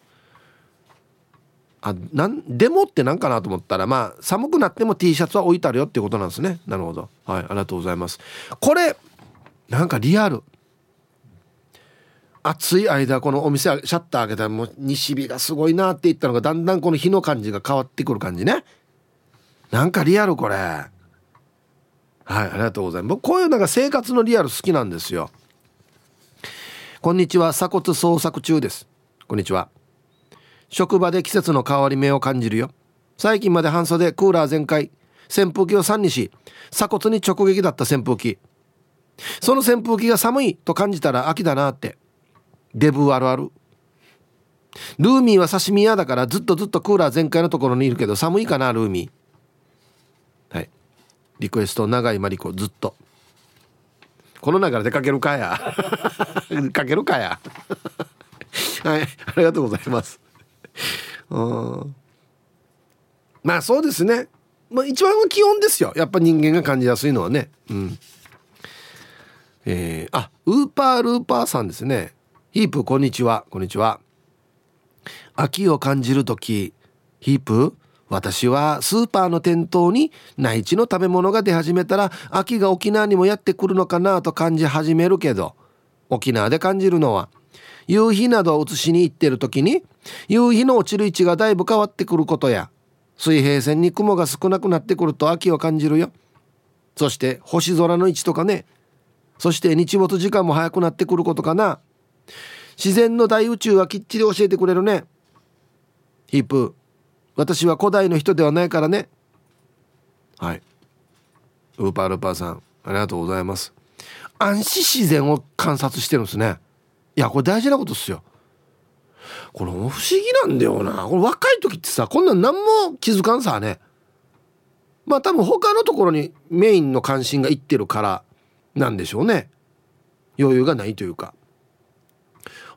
S1: あなんでもって何かなと思ったらまあ寒くなっても T シャツは置いてあるよっていうことなんですね。なるほど。はいありがとうございます。これなんかリアル。暑い間このお店シャッター開けたらもう西日がすごいなって言ったのがだんだんこの日の感じが変わってくる感じね。なんかリアルこれ。はいありがとうございます。僕こういうなんか生活のリアル好きなんですよ。こんにちは。鎖骨捜索中です。こんにちは。職場で季節の変わり目を感じるよ。最近まで半袖クーラー全開。扇風機を3にし鎖骨に直撃だった扇風機。その扇風機が寒いと感じたら秋だなって。デブあるある。ルーミーは刺身屋だからずっとずっとクーラー全開のところにいるけど寒いかなルーミー。はい。リクエスト長いマリコずっと。この流れでかけるかや。かけるかや。はい。ありがとうございます。うん。まあそうですね。まあ一番は気温ですよ。やっぱ人間が感じやすいのはね。うん。えー、あウーパールーパーさんですね。ヒープこんにちは。こんにちは。秋を感じる時ヒープ私はスーパーの店頭に内地の食べ物が出始めたら秋が沖縄にもやってくるのかなと感じ始めるけど沖縄で感じるのは夕日などを写しに行ってる時に夕日の落ちる位置がだいぶ変わってくることや水平線に雲が少なくなってくると秋を感じるよ。そして星空の位置とかね。そして日没時間も早くなってくることかな。自然の大宇宙はきっちり教えてくれるね。ヒープ私は古代の人ではないからね。はい。ウーパールーパーさんありがとうございます。安心自然を観察してるんですね。いやこれ大事なことっすよ。これ不思議なんだよな。これ若い時ってさこんなん何も気づかんさね。まあ多分他のところにメインの関心がいってるからなんでしょうね。余裕がないというか。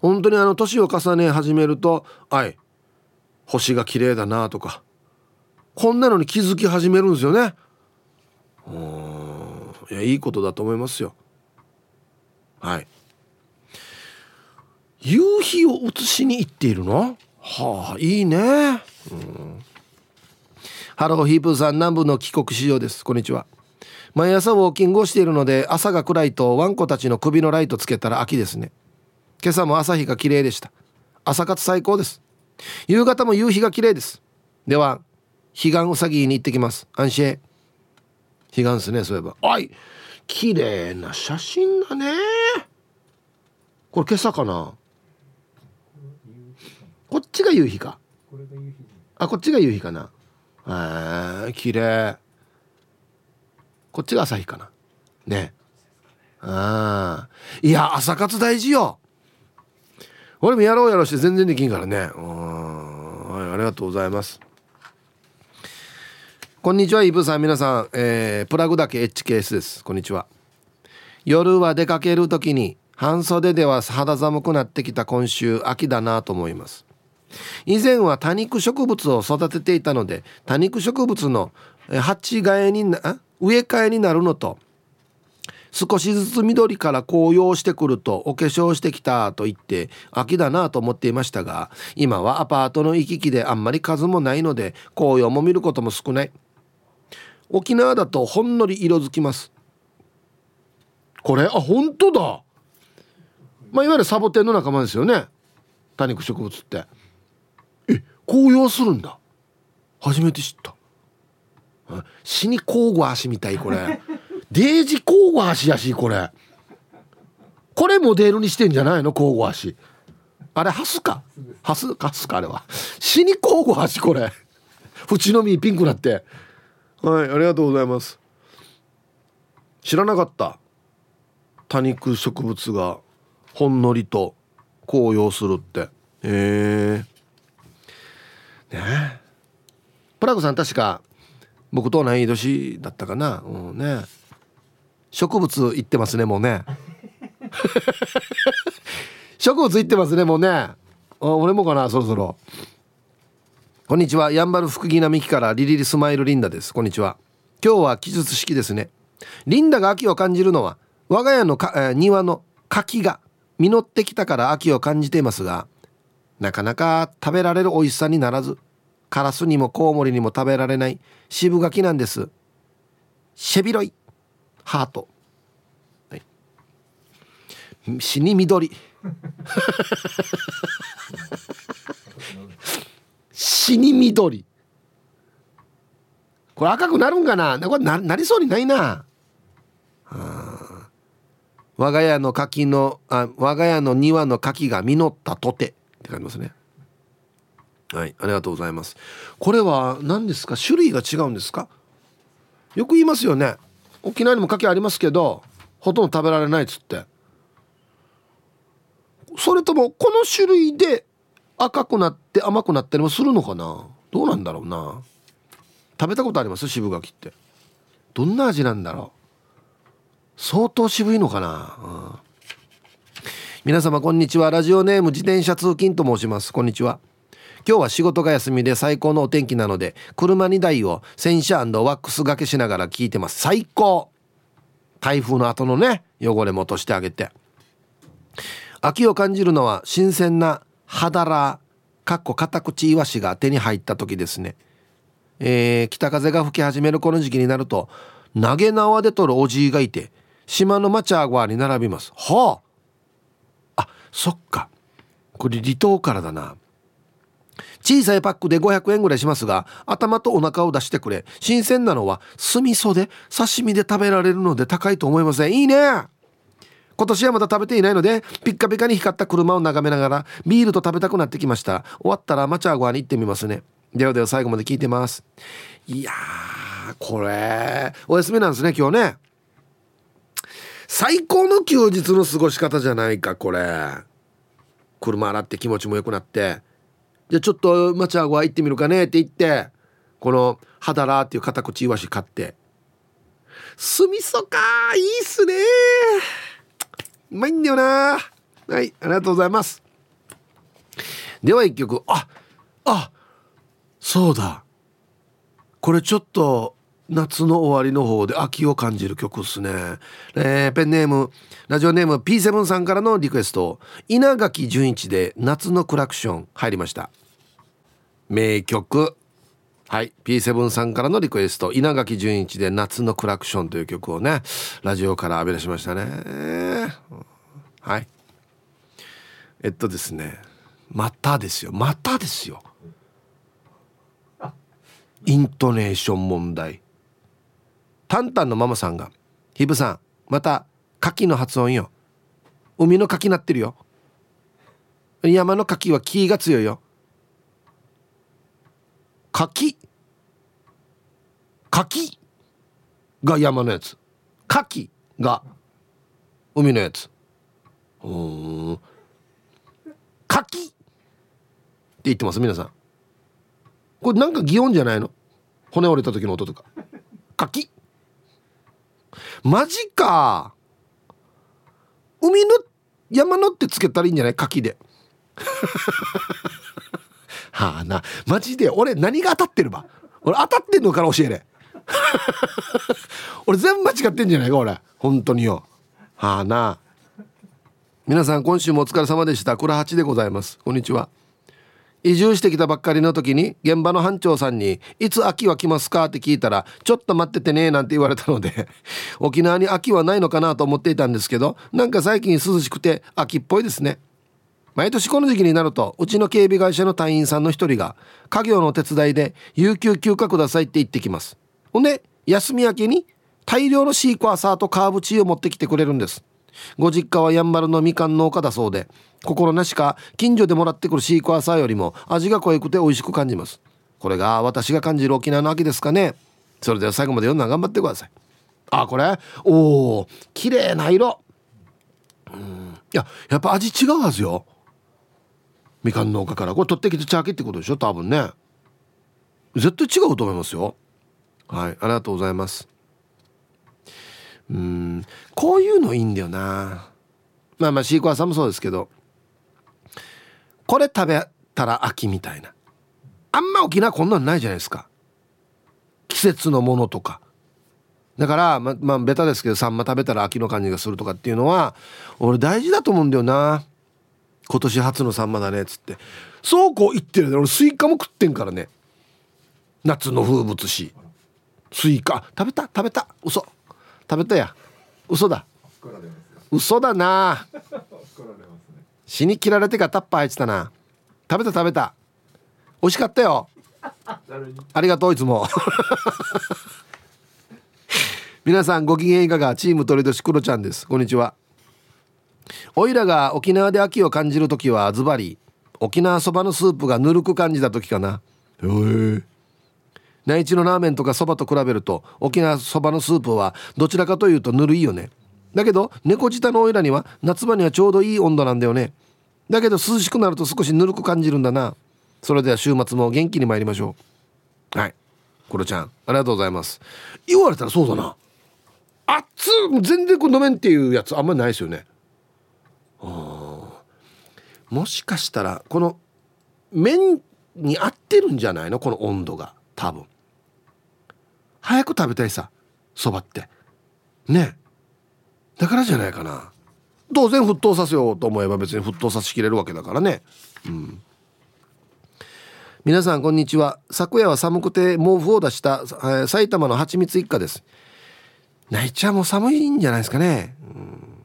S1: 本当にあの年を重ね始めると「はい星が綺麗だな」とかこんなのに気づき始めるんですよね。うんいやいいことだと思いますよ。はい。夕日を写しに行っているの？はあいいね。うん。ハローヒープーさん南部の帰国市場です。こんにちは。毎朝ウォーキングをしているので朝が暗いとワンコたちの首のライトつけたら秋ですね。今朝も朝日が綺麗でした。朝活最高です。夕方も夕日が綺麗です。では彼岸うさぎに行ってきます。安心彼岸ですねそういえば。はい綺麗な写真だね。これ今朝かな？こっちが夕日か。あこっちが夕日かな。えー、綺麗。こっちが朝日かな。ね。ああいや朝活大事よ。俺もやろうやろうして全然できんからね。うんはいありがとうございます。こんにちはイブさん。皆さん、えー、プラグだけ HKS です。こんにちは。夜は出かける時に半袖では肌寒くなってきた今週秋だなと思います以前は多肉植物を育てていたので多肉植物の鉢替えにな植え替えになるのと少しずつ緑から紅葉してくるとお化粧してきたと言って秋だなと思っていましたが今はアパートの行き来であんまり数もないので紅葉も見ることも少ない。沖縄だとほんのり色づきます。これあ本当だ。まあいわゆるサボテンの仲間ですよね。多肉植物って。紅葉するんだ。初めて知った。死に交互足みたいこれ。デージ交互足やしこれ。これモデルにしてんじゃないの？交互足。あれハスか？ハスハスかあれは。死に交互足これ。縁の実ピンクなって。はいありがとうございます。知らなかった。多肉植物がほんのりと紅葉するって。へえね。プラグさん確か僕と同い年だったかな。うんね。植物行ってますねもうね。植物行ってますねもうね。あ俺もかなそろそろ。こんにちは。やんばる福木並木からリリリスマイルリンダです。こんにちは。今日は記述式ですね。リンダが秋を感じるのは我が家のか、えー、庭の柿が実ってきたから秋を感じていますがなかなか食べられる美味しさにならずカラスにもコウモリにも食べられない渋柿なんです。シェビロイハート、はい、死に緑。死に緑。これ赤くなるんかな？これななりそうにないな。我が家の柿のあ我が家の庭の柿が実ったとて。って書いてますね。はいありがとうございます。これは何ですか？種類が違うんですか？よく言いますよね。沖縄にも柿ありますけどほとんど食べられないっつって。それともこの種類で赤くなって甘くなったりもするのかな？どうなんだろうな。食べたことあります？渋柿って。どんな味なんだろう？相当渋いのかな、うん、皆様こんにちは。ラジオネーム自転車通勤と申します。こんにちは。今日は仕事が休みで最高のお天気なので車2台を洗車ワックスがけしながら聞いてます。最高。台風の後のね汚れも落としてあげて。秋を感じるのは新鮮なハダラかっこカタクチイワシが手に入った時ですね。えー、北風が吹き始めるこの時期になると投げ縄で取るおじいがいて島のマチャーゴアに並びます。はあ。そっか。これ離島からだな。小さいパックで500円ぐらいしますが頭とお腹を出してくれ。新鮮なのは酢味噌で刺身で食べられるので高いと思いません。いいね。今年はまだ食べていないのでピッカピカに光った車を眺めながらビールと食べたくなってきました。終わったらマチャーゴアに行ってみますね。ではでは最後まで聞いてます。いやこれお休みなんですね今日ね。最高の休日の過ごし方じゃないかこれ。車洗って気持ちも良くなって。じゃあちょっと町あごは行ってみるかねって言ってこのハダラっていう片口イワシ買って。酢味噌かいいっすねうまいんだよなはいありがとうございます。では一曲。ああそうだ。これちょっと夏の終わりの方で秋を感じる曲っすね、えー、ペンネームラジオネーム P7 さんからのリクエスト。稲垣潤一で夏のクラクション。入りました。名曲。はい。P7 さんからのリクエスト。稲垣潤一で夏のクラクションという曲をねラジオから浴び出しましたね。はい。えっとですね。またですよ。またですよ。イントネーション問題。タンタンのママさんが「ヒブさんまた牡蠣の発音よ。海の牡蠣なってるよ。山の牡蠣は木が強いよ。柿柿が山のやつ。牡蠣が海のやつ。うん柿って言ってます皆さん。これなんか擬音じゃないの？骨折れた時の音とか。柿マジか。海の山のってつけたらいいんじゃない？柿で。はあな。マジで俺何が当たってるば？俺当たってんのから教えれ。俺全部間違ってんじゃないか俺。本当によ。はあな。皆さん今週もお疲れ様でした。倉八でございます。こんにちは。移住してきたばっかりの時に現場の班長さんに「いつ秋は来ますか?」って聞いたら「ちょっと待っててね」なんて言われたので 沖縄に秋はないのかな？と思っていたんですけどなんか最近涼しくて秋っぽいですね毎年この時期になるとうちの警備会社の隊員さんの一人が家業の手伝いで有給休暇くださいって言ってきます。ほんで休み明けに大量のシークワーサーとカーブチーを持ってきてくれるんです。ご実家はやんばるのみかん農家だそうで心なしか近所でもらってくるシークワーサーよりも味が濃くて美味しく感じます。これが私が感じる沖縄の秋ですかね。それでは最後まで読んだら頑張ってください。あこれ？おお綺麗な色。うん。いややっぱ味違うはずよ。みかん農家から。これ取ってきてチャーキってことでしょ？多分ね。絶対違うと思いますよ。はいありがとうございます。うん。こういうのいいんだよな。まあまあシークワーサーもそうですけど。これ食べたら秋みたいな。あんま沖縄こんなんないじゃないですか。季節のものとか。だからままあベタですけどサンマ食べたら秋の感じがするとかっていうのは俺大事だと思うんだよな。今年初のサンマだねっつって。そうこう言ってるね。俺スイカも食ってんからね。夏の風物詩。スイカ。食べた食べた。嘘。食べたや。嘘だ。嘘だな。死に切られてかタッパー入ってたな。食べた食べた。美味しかったよ。ありがとういつも。皆さんご機嫌いかが？チーム鳥年クロちゃんです。こんにちは。おいらが沖縄で秋を感じる時はズバリ沖縄そばのスープがぬるく感じた時かな。へえ内地のラーメンとかそばと比べると沖縄そばのスープはどちらかというとぬるいよね。だけど猫舌のおいらには夏場にはちょうどいい温度なんだよね。だけど涼しくなると少しぬるく感じるんだな。それでは週末も元気に参りましょう。はい。コロちゃんありがとうございます。言われたらそうだな。熱全然これ飲めんっていうやつあんまりないですよね。もしかしたらこの麺に合ってるんじゃないの？この温度が。多分。早く食べたいさそばって。ねだからじゃないかな。当然沸騰させようと思えば別に沸騰させきれるわけだからね。うん。皆さんこんにちは。昨夜は寒くて毛布を出した、えー、埼玉の蜂蜜一家です。内地はもう寒いんじゃないですかね、うん、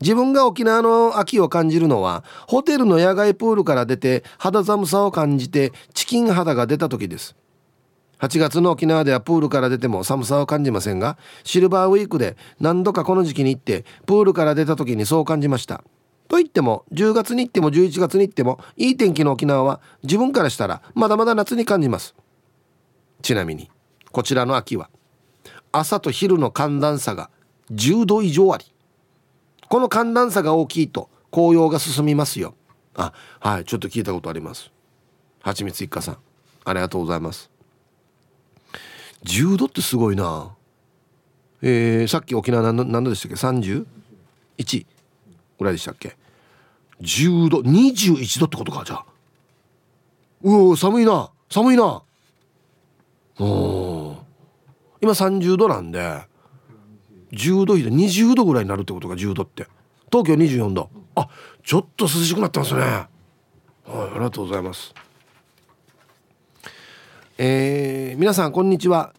S1: 自分が沖縄の秋を感じるのはホテルの野外プールから出て肌寒さを感じてチキン肌が出た時です。8月の沖縄ではプールから出ても寒さを感じませんがシルバーウィークで何度かこの時期に行ってプールから出た時にそう感じました。と言っても10月に行っても11月に行ってもいい天気の沖縄は自分からしたらまだまだ夏に感じます。ちなみにこちらの秋は朝と昼の寒暖差が10度以上ありこの寒暖差が大きいと紅葉が進みますよ。あはいちょっと聞いたことあります。はちみつ一家さんありがとうございます。10度ってすごいな。えー、さっき沖縄何何度でしたっけ？31ぐらいでしたっけ？10度21度ってことかじゃあ。うお寒いな。寒いな。お今30度なんで10度以上20度ぐらいになるってことが10度って。東京24度。あちょっと涼しくなってますね。はいありがとうございます。えー、皆さんこんにちは。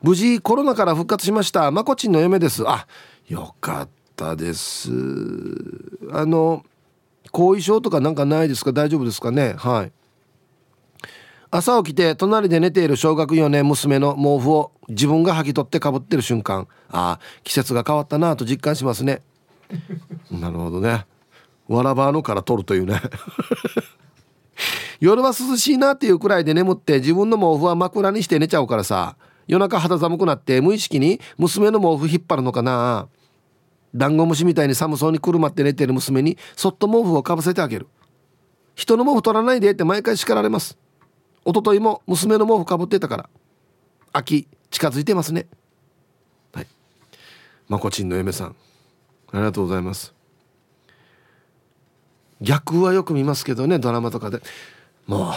S1: 無事コロナから復活しました。まこちんの嫁です。あよかったです。あの後遺症とかなんかないですか？大丈夫ですかね？はい。朝起きて隣で寝ている小学4年娘の毛布を自分が剥ぎ取ってかぶってる瞬間。あ季節が変わったなと実感しますね。なるほどね。わらばのから取るというね。夜は涼しいなっていうくらいで眠って自分の毛布は枕にして寝ちゃうからさ。夜中肌寒くなって無意識に娘の毛布引っ張るのかな。ダンゴムシみたいに寒そうにくるまって寝てる娘にそっと毛布をかぶせてあげる。人の毛布取らないでって毎回叱られます。一昨日も娘の毛布かぶってたから。秋近づいてますね。はい。まこちんの嫁さん。ありがとうございます。逆はよく見ますけどねドラマとかで。もう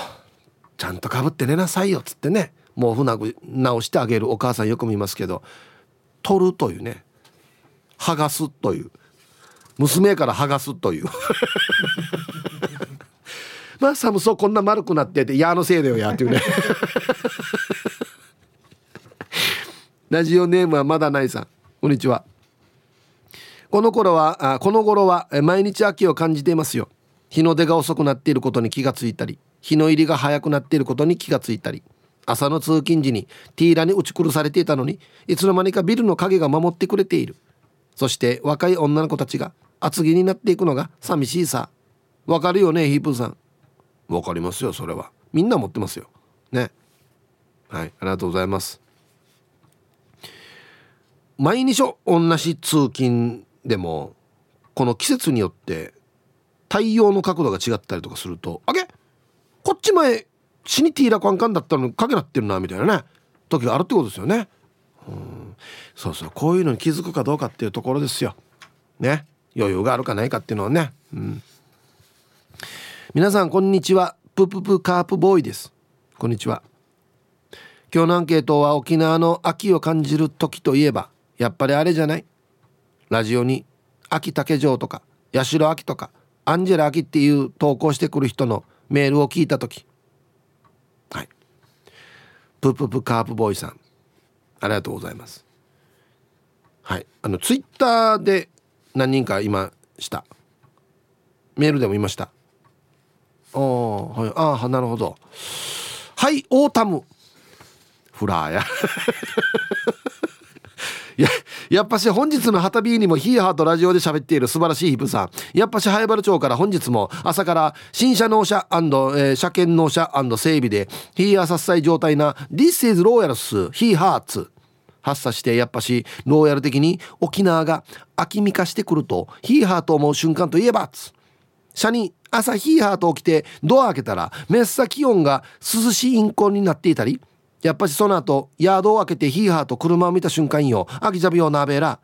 S1: ちゃんとかぶって寝なさいよっつってね毛布直してあげるお母さんよく見ますけど取るというね剥がすという娘から剥がすという。まあ寒そうこんな丸くなってて矢のせいだよやっていうね。ラジオネームはまだないさん。こんにちは。この頃はあこの頃は毎日秋を感じていますよ。日の出が遅くなっていることに気がついたり。日の入りが早くなっていることに気がついたり朝の通勤時にティーラに打ち殺されていたのにいつの間にかビルの影が守ってくれている。そして若い女の子たちが厚着になっていくのが寂しいさ。わかるよねヒープーさん。わかりますよそれは。みんな持ってますよ。ね。はいありがとうございます。毎日同じ通勤でもこの季節によって太陽の角度が違ったりとかするとあげこっち前死にティーラカンカンだったのに影なってるなみたいなね。時があるってことですよね。うん。そうそう。こういうのに気づくかどうかっていうところですよ。ね。余裕があるかないかっていうのはね。うん。皆さんこんにちは。プププカープボーイです。こんにちは。今日のアンケートは沖縄の秋を感じる時といえばやっぱりあれじゃない？ラジオに秋竹城とか八代亜紀とかアンジェラ・アキっていう投稿してくる人のメールを聞いた時。はい。プププカープボーイさん。ありがとうございます。はい。あのツイッターで何人か今した。メールでもいました。ああはい。ああなるほど。はいオータム。フラーや。ややっぱし本日の旗ビーにもヒーハーとラジオで喋っている素晴らしいヒップさん。やっぱし早原町から本日も朝から新車納車、えー、車検納車整備でヒーハー殺災状態な This is Royals ヒーハーツ発作してやっぱしローヤル的に沖縄が秋みかしてくるとヒーハーと思う瞬間といえばつ。車に朝ヒーハーと起きてドア開けたらめっさ気温が涼しい陰行になっていたりやっぱしその後ヤードを開けてヒーハーと車を見た瞬間よ。アキジャビオナベラ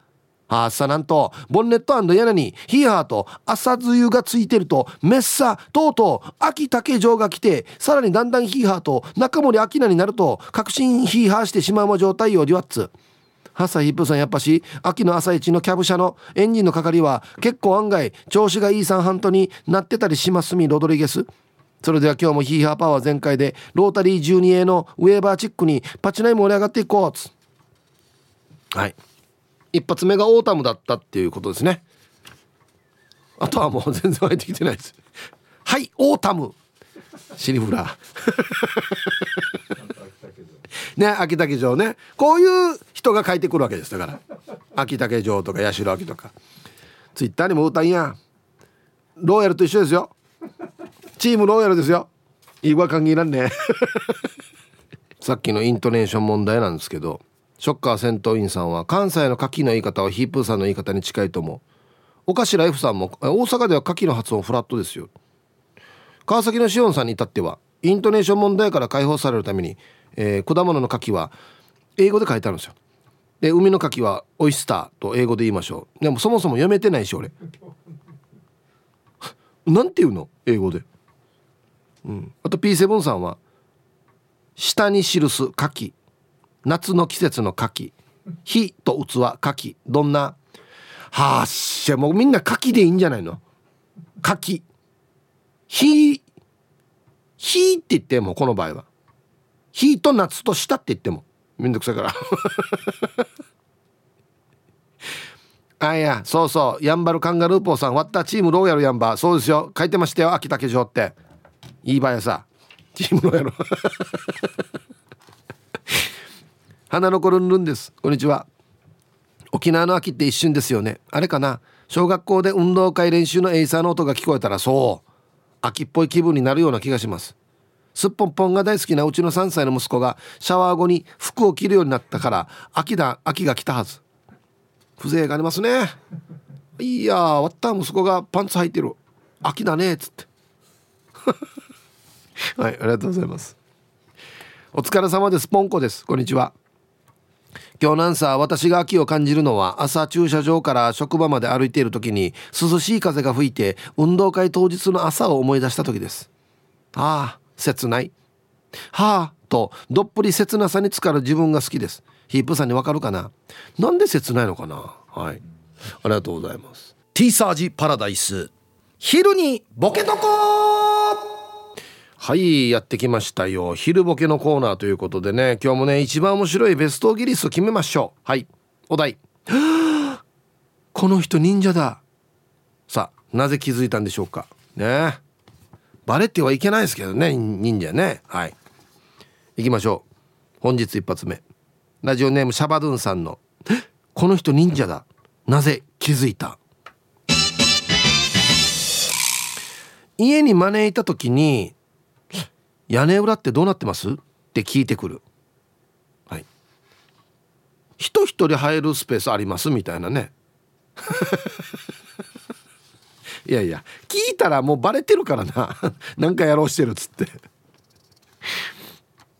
S1: あっさなんとボンネット屋根にヒーハーと朝露がついてるとめっさとうとう秋竹城が来てさらにだんだんヒーハーと中森明菜になると確信ヒーハーしてしまうま状態よデュワッツ。ハサヒップさんやっぱし秋の朝一のキャブ車のエンジンの係は結構案外調子がいい三半とになってたりしますみロドリゲス。それでは今日もヒーハーパワー全開でロータリー 12A のウェーバーチックにパチナイ盛り上がっていこう。つはい。一発目がオータムだったっていうことですね。あとはもう全然入ってきてないです。はいオータム。シリフラ ね秋竹城ね。こういう人が書いてくるわけです。だから。秋竹城とか八代秋とか。ツイッターにも歌んや。ローヤルと一緒ですよチームローヤルですよ。いいわ関係なんね。さっきのイントネーション問題なんですけどショッカー戦闘員さんは関西の牡蠣の言い方はヒープーさんの言い方に近いと思う。岡ラ F さんも大阪では牡蠣の発音フラットですよ。川崎のしおんさんに至ってはイントネーション問題から解放されるために、えー、果物の牡蠣は英語で書いてあるんですよ。で海の牡蠣はオイスターと英語で言いましょう。でもそもそも読めてないし俺。なんて言うの？英語で。うん、あと P7 さんは下に記す牡蠣夏の季節の牡蠣火と器牡蠣どんなはっしゃもうみんな牡蠣でいいんじゃないの？牡蠣火火って言ってもこの場合は。火と夏と下って言っても。めんどくさいから。あいやそうそう。ヤンバルカンガルーポーさん割ったチームローヤルヤンバーそうですよ。書いてましたよ。秋竹城って。いい場合さ。チームのやろ。花の子ルンルンです。こんにちは。沖縄の秋って一瞬ですよね。あれかな。小学校で運動会練習のエイサーの音が聞こえたらそう。秋っぽい気分になるような気がします。すっぽんぽんが大好きなうちの3歳の息子がシャワー後に服を着るようになったから秋だ秋が来たはず。風情がありますね。いやー割った息子がパンツ履いてる。秋だねっつって。はいありがとうございます。お疲れ様です。ポンコです。こんにちは。今日なんさ私が秋を感じるのは朝駐車場から職場まで歩いている時に涼しい風が吹いて運動会当日の朝を思い出した時です。ああ切ない。はあとどっぷり切なさに浸かる自分が好きです。ヒープさんにわかるかな？なんで切ないのかな？はい。ありがとうございます。ティーサージパラダイス。昼にボケとこはいやってきましたよ。昼ボケのコーナーということでね。今日もね一番面白いベストギリスを決めましょう。はい。お題。この人忍者だ。さあなぜ気づいたんでしょうか。ね。バレてはいけないですけどね忍者ね。はい。行きましょう。本日一発目。ラジオネームシャバドゥンさんの「この人忍者だ。なぜ気づいた?」家に招いた時に屋根裏ってどうなってます？って聞いてくる。はい人一人入るスペースあります？みたいなね。いやいや。聞いたらもうバレてるからな。なんかやろうしてるっつって。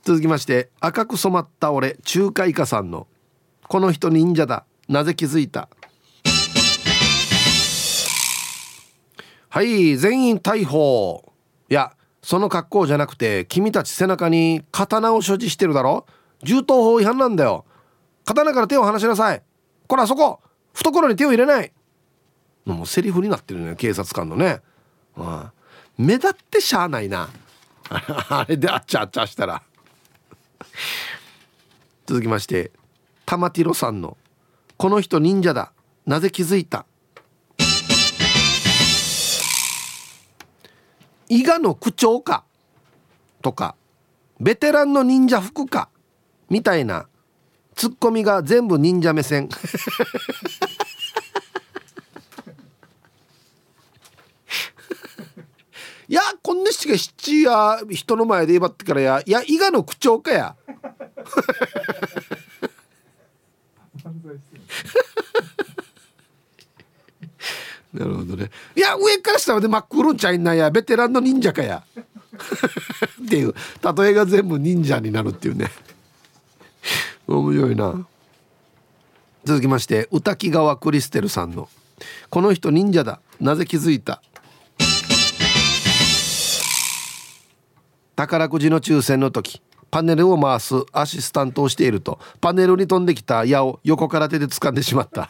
S1: 続きまして赤く染まった俺中華イカさんの「この人忍者だ。なぜ気づいた?」はい。全員逮捕。いやその格好じゃなくて君たち背中に刀を所持してるだろ？銃刀法違反なんだよ。刀から手を離しなさい。こらそこ。懐に手を入れない。もうセリフになってるね警察官のね、うん、目立ってしゃあないな。あれであっちゃあっちゃしたら。続きまして玉ティロさんの「この人忍者だ。なぜ気づいた?」伊賀の区長か？とかベテランの忍者服か？みたいなツッコミが全部忍者目線。いやこんなしが七や人の前で言えばってからや。いや伊賀の区長かや。なるほどね。いや上から下まで真っ黒ちゃいなやベテランの忍者かや。っていう。例えが全部忍者になるっていうね。面白いな。続きまして宇滝川クリステルさんの「この人忍者だ。なぜ気づいた?」宝くじの抽選の時パネルを回すアシスタントをしているとパネルに飛んできた矢を横から手で掴んでしまった。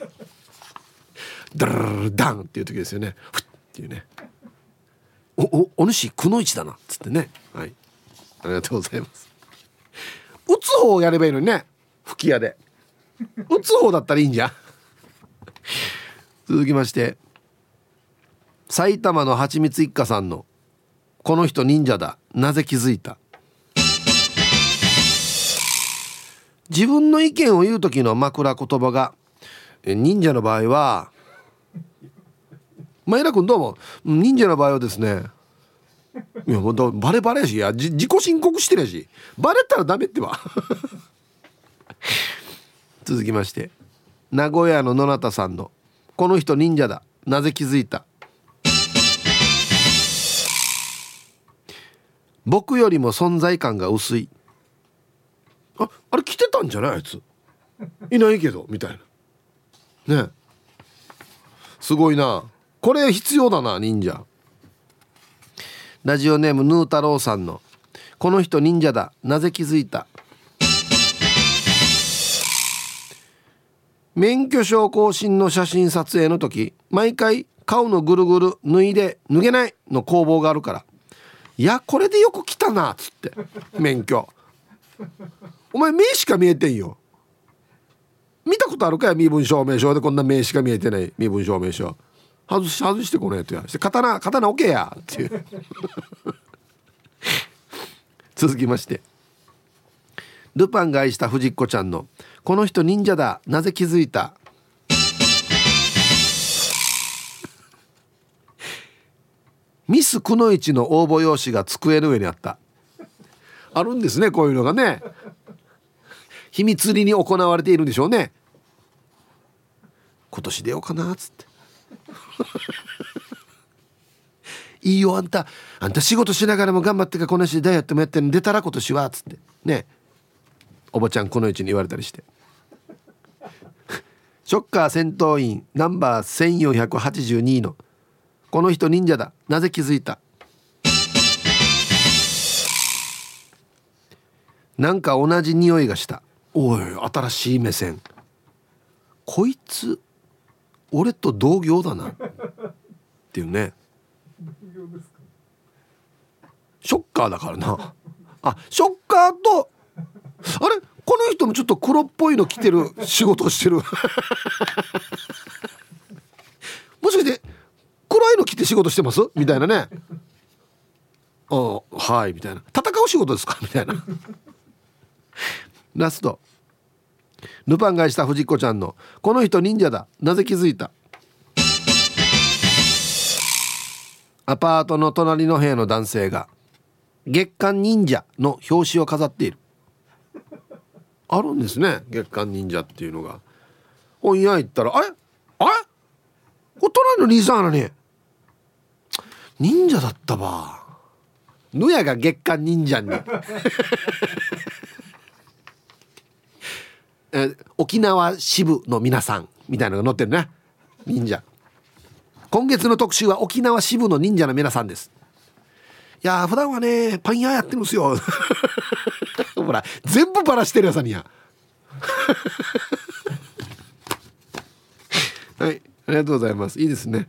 S1: ダララダンっていう時ですよね。ふっていうね。おおお主くのいちだな。っつってね。はい。ありがとうございます。打つ方をやればいいのにね。吹き矢で。打つ方だったらいいんじゃ。続きまして。埼玉のはちみつ一家さんの「この人忍者だ。なぜ気づいた?」自分の意見を言う時の枕言葉が忍者の場合は前田君どうも忍者の場合はですね。いやバレバレやしいや自己申告してるやし。バレたらダメってば。続きまして。名古屋の野中さんの「この人忍者だ。なぜ気づいた?」僕よりも存在感が薄い。ああれ来てたんじゃないあいつ？いないけどみたいな。ねすごいなこれ必要だな忍者。ラジオネームヌー太郎さんの「この人忍者だ。なぜ気づいた?」免許証更新の写真撮影の時毎回顔のぐるぐる脱いで脱げないの攻防があるから。いやこれでよく来たなっつって。免許。お前名しか見えてんよ。見たことあるかや身分証明書でこんな名しか見えてない身分証明書。外し外してこのやつや。して刀刀置けや。っていう。続きまして。ルパンが愛した藤子ちゃんの「この人忍者だ。なぜ気づいた?」ミスくのいちの応募用紙が机の上にあった。あるんですねこういうのがね。秘密裏に行われているんでしょうね。今年出ようかなっつって。いいよあんた。あんた仕事しながらも頑張ってかこのしダイエットもやってん出たら今年はっつって。ねおばちゃんこの位置に言われたりして。ショッカー戦闘員ナンバー1482の。この人忍者だ。なぜ気づいた？なんか同じ匂いがした。おい新しい目線。こいつ俺と同業だな。っていうね。ショッカーだからな。あショッカーとあれ？この人もちょっと黒っぽいの着てる仕事してる。もしかして黒いの着て仕事してます？みたいなね。あはいみたいな。戦う仕事ですか？みたいな。ラスト。ルパンがした藤子ちゃんの「この人忍者だ。なぜ気づいた?」アパートの隣の部屋の男性が「月刊忍者」の表紙を飾っている。あるんですね月刊忍者っていうのが。本屋行ったら「あれ？あれ？お隣の兄さんなに。忍者だったば」ぬやが月刊忍者に え沖縄支部の皆さんみたいなのが載ってるね忍者。今月の特集は沖縄支部の忍者の皆さんです。いや普段はねパン屋やってるんですよ。ほら全部バラしてるやさにや。はいありがとうございます。いいですね。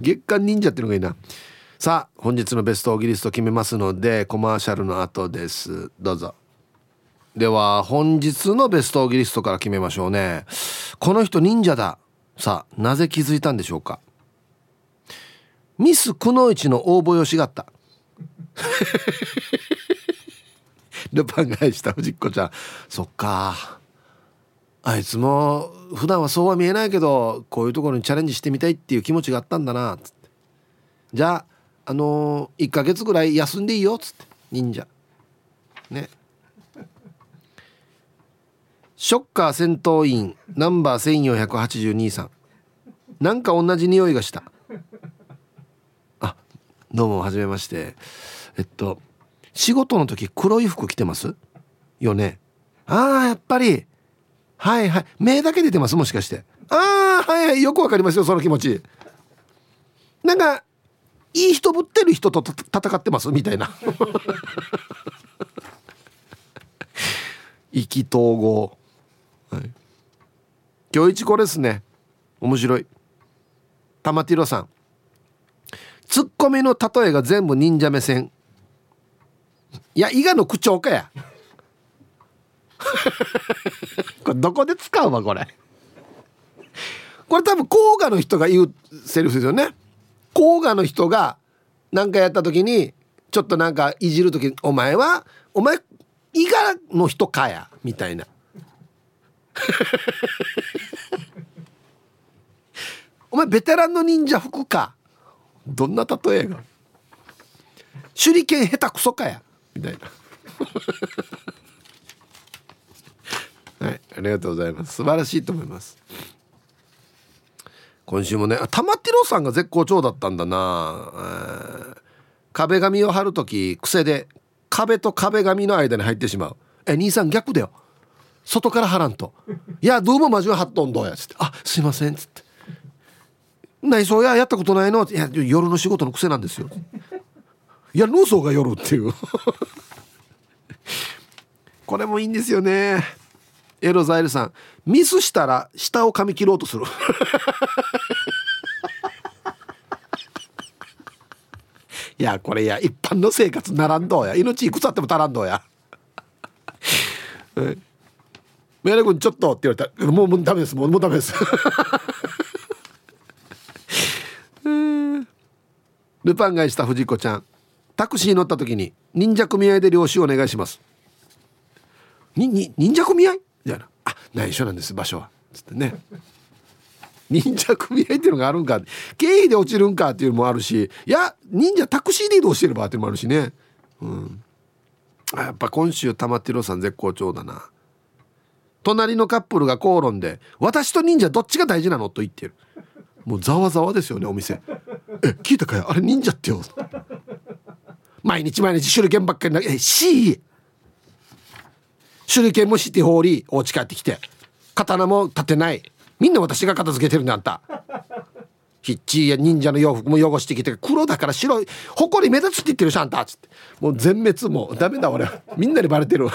S1: 月刊忍者っていうのがいいな。さあ本日のベストオギリスト決めますのでコマーシャルの後です。どうぞ。では本日のベストオギリストから決めましょうね。この人忍者だ。さあなぜ気づいたんでしょうか？ミスくのいちの応募よしがった。ルパン返した藤子ちゃん。そっか。あいつも普段はそうは見えないけどこういうところにチャレンジしてみたいっていう気持ちがあったんだな。つってじゃああのー、1ヶ月ぐらい休んでいいよ。っつって。忍者。ね。ショッカー戦闘員ナンバー1482さん。なんか同じ匂いがした。あどうもはじめまして。えっと仕事の時黒い服着てます？よね。ああやっぱり。はいはい。目だけ出てますもしかして。ああはいはい。よくわかりますよその気持ち。なんかいい人ぶってる人と戦ってます？みたいな。意気投合、今日一これですね。面白い。玉ティロさん。ツッコミの例えが全部忍者目線。いや伊賀の口調かや。これどこで使うわこれ。これ多分甲賀の人が言うセリフですよね。甲賀の人が何かやった時にちょっとなんかいじる時お前はお前伊賀の人かやみたいな。お前ベテランの忍者服か？どんな例えが？手裏剣下手くそかや？みたいな。はいありがとうございます。素晴らしいと思います。今週もね玉ティロさんが絶好調だったんだな、壁紙を貼る時癖で壁と壁紙の間に入ってしまう。え兄さん逆だよ。外から貼らんと「いやどうもマジは貼っとんどや」つって「あすいません」つって「内装ややったことないの?」いや夜の仕事の癖なんですよ」いや農村が夜っていう。これもいいんですよね。エロザイルさん。ミスしたら下を噛み切ろうとする。いやこれや一般の生活ならんどうや。命いくつあっても足らんどうや。メレ君ちょっとって言われたらもうもうダメです。もうもうダメです。ルパンがした藤子ちゃん。タクシー乗った時に忍者組合で領収お願いします。にに忍者組合？みたいな「あ内緒なんです場所は」つってね。忍者組合っていうのがあるんか。経費で落ちるんかっていうのもあるし。いや忍者タクシーで移動してればっていうのもあるしね。うん。やっぱ今週玉ティロさん絶好調だな。隣のカップルが口論で「私と忍者どっちが大事なの?」と言ってる。もうざわざわですよねお店え聞いたかよあれ忍者ってよ。毎日毎日手裏剣ばっかりなえ C 手裏剣もして放りお家帰ってきて刀も立てない。みんな私が片付けてるんだあんた。ヒッチーや忍者の洋服も汚してきて黒だから白い。埃目立つって言ってるしあんた。っつって。もう全滅もうダメだ俺みんなにバレてる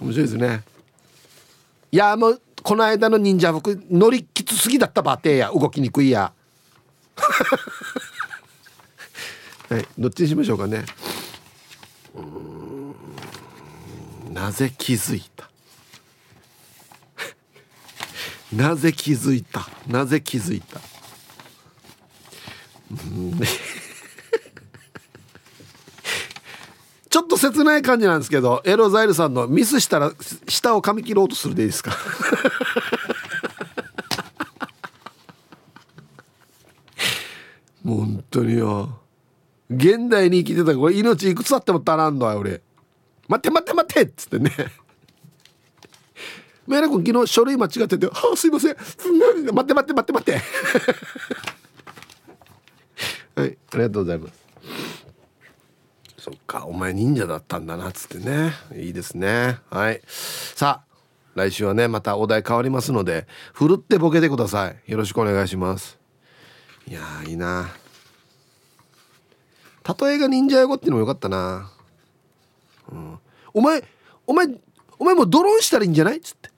S1: 面白いですね。いやもうこの間の忍者服乗りきつすぎだったバテや動きにくいや。はいどっちにしましょうかね。うん なぜ気づいた？なぜ気づいた？なぜ気づいた？うんちょっと切ない感じなんですけどエロザイルさんのミスしたら舌を噛み切ろうとするでいいですか？本当によ。現代に生きてたこれ命いくつあっても足らんのよ俺。待って待って待って!っつってね。メラ君昨日書類間違ってて「はあすいません。待って待って待って待って」はいありがとうございます。そっかお前忍者だったんだなっつってね。いいですね。はい。さあ来週はねまたお題変わりますのでふるってボケてください。よろしくお願いします。いやいいな。例えが忍者英語っていうのもよかったな、うん、お前お前お前もドローンしたらいいんじゃない？っつって。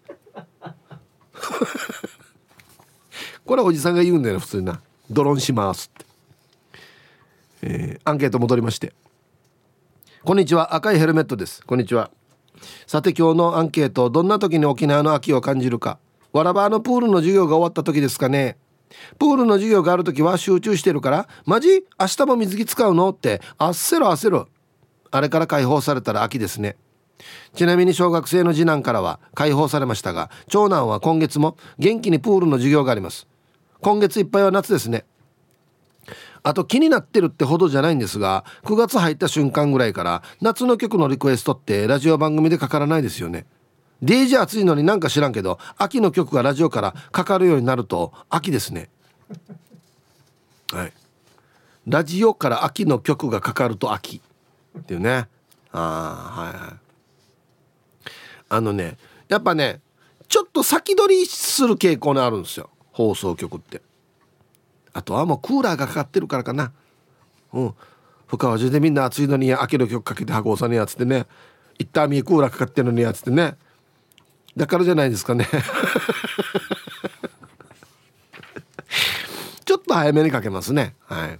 S1: これはおじさんが言うんだよね普通にな。ドローンしますって、えー、アンケート戻りまして。こんにちは。赤いヘルメットです。こんにちは。さて今日のアンケートどんな時に沖縄の秋を感じるか。わらばのプールの授業が終わった時ですかね。プールの授業がある時は集中してるからマジ？明日も水着使うの？って焦る焦るあれから解放されたら秋ですね。ちなみに小学生の次男からは解放されましたが長男は今月も元気にプールの授業があります。今月いっぱいは夏ですね。あと気になってるってほどじゃないんですが9月入った瞬間ぐらいから夏の曲のリクエストってラジオ番組でかからないですよね。DJ 暑いのになんか知らんけど秋の曲がラジオからかかるようになると秋ですね。はい。ラジオから秋の曲がかかると秋。っていうね。ああはいはい。あのねやっぱねちょっと先取りする傾向にあるんですよ。放送局って。あとはもうクーラーがかかってるからかな。うん。深川中でみんな暑いのに秋の曲かけて箱押さにやつってね。一旦みクーラーかかってるのにやつってね。だからじゃないですかね。ちょっと早めにかけますね。はい。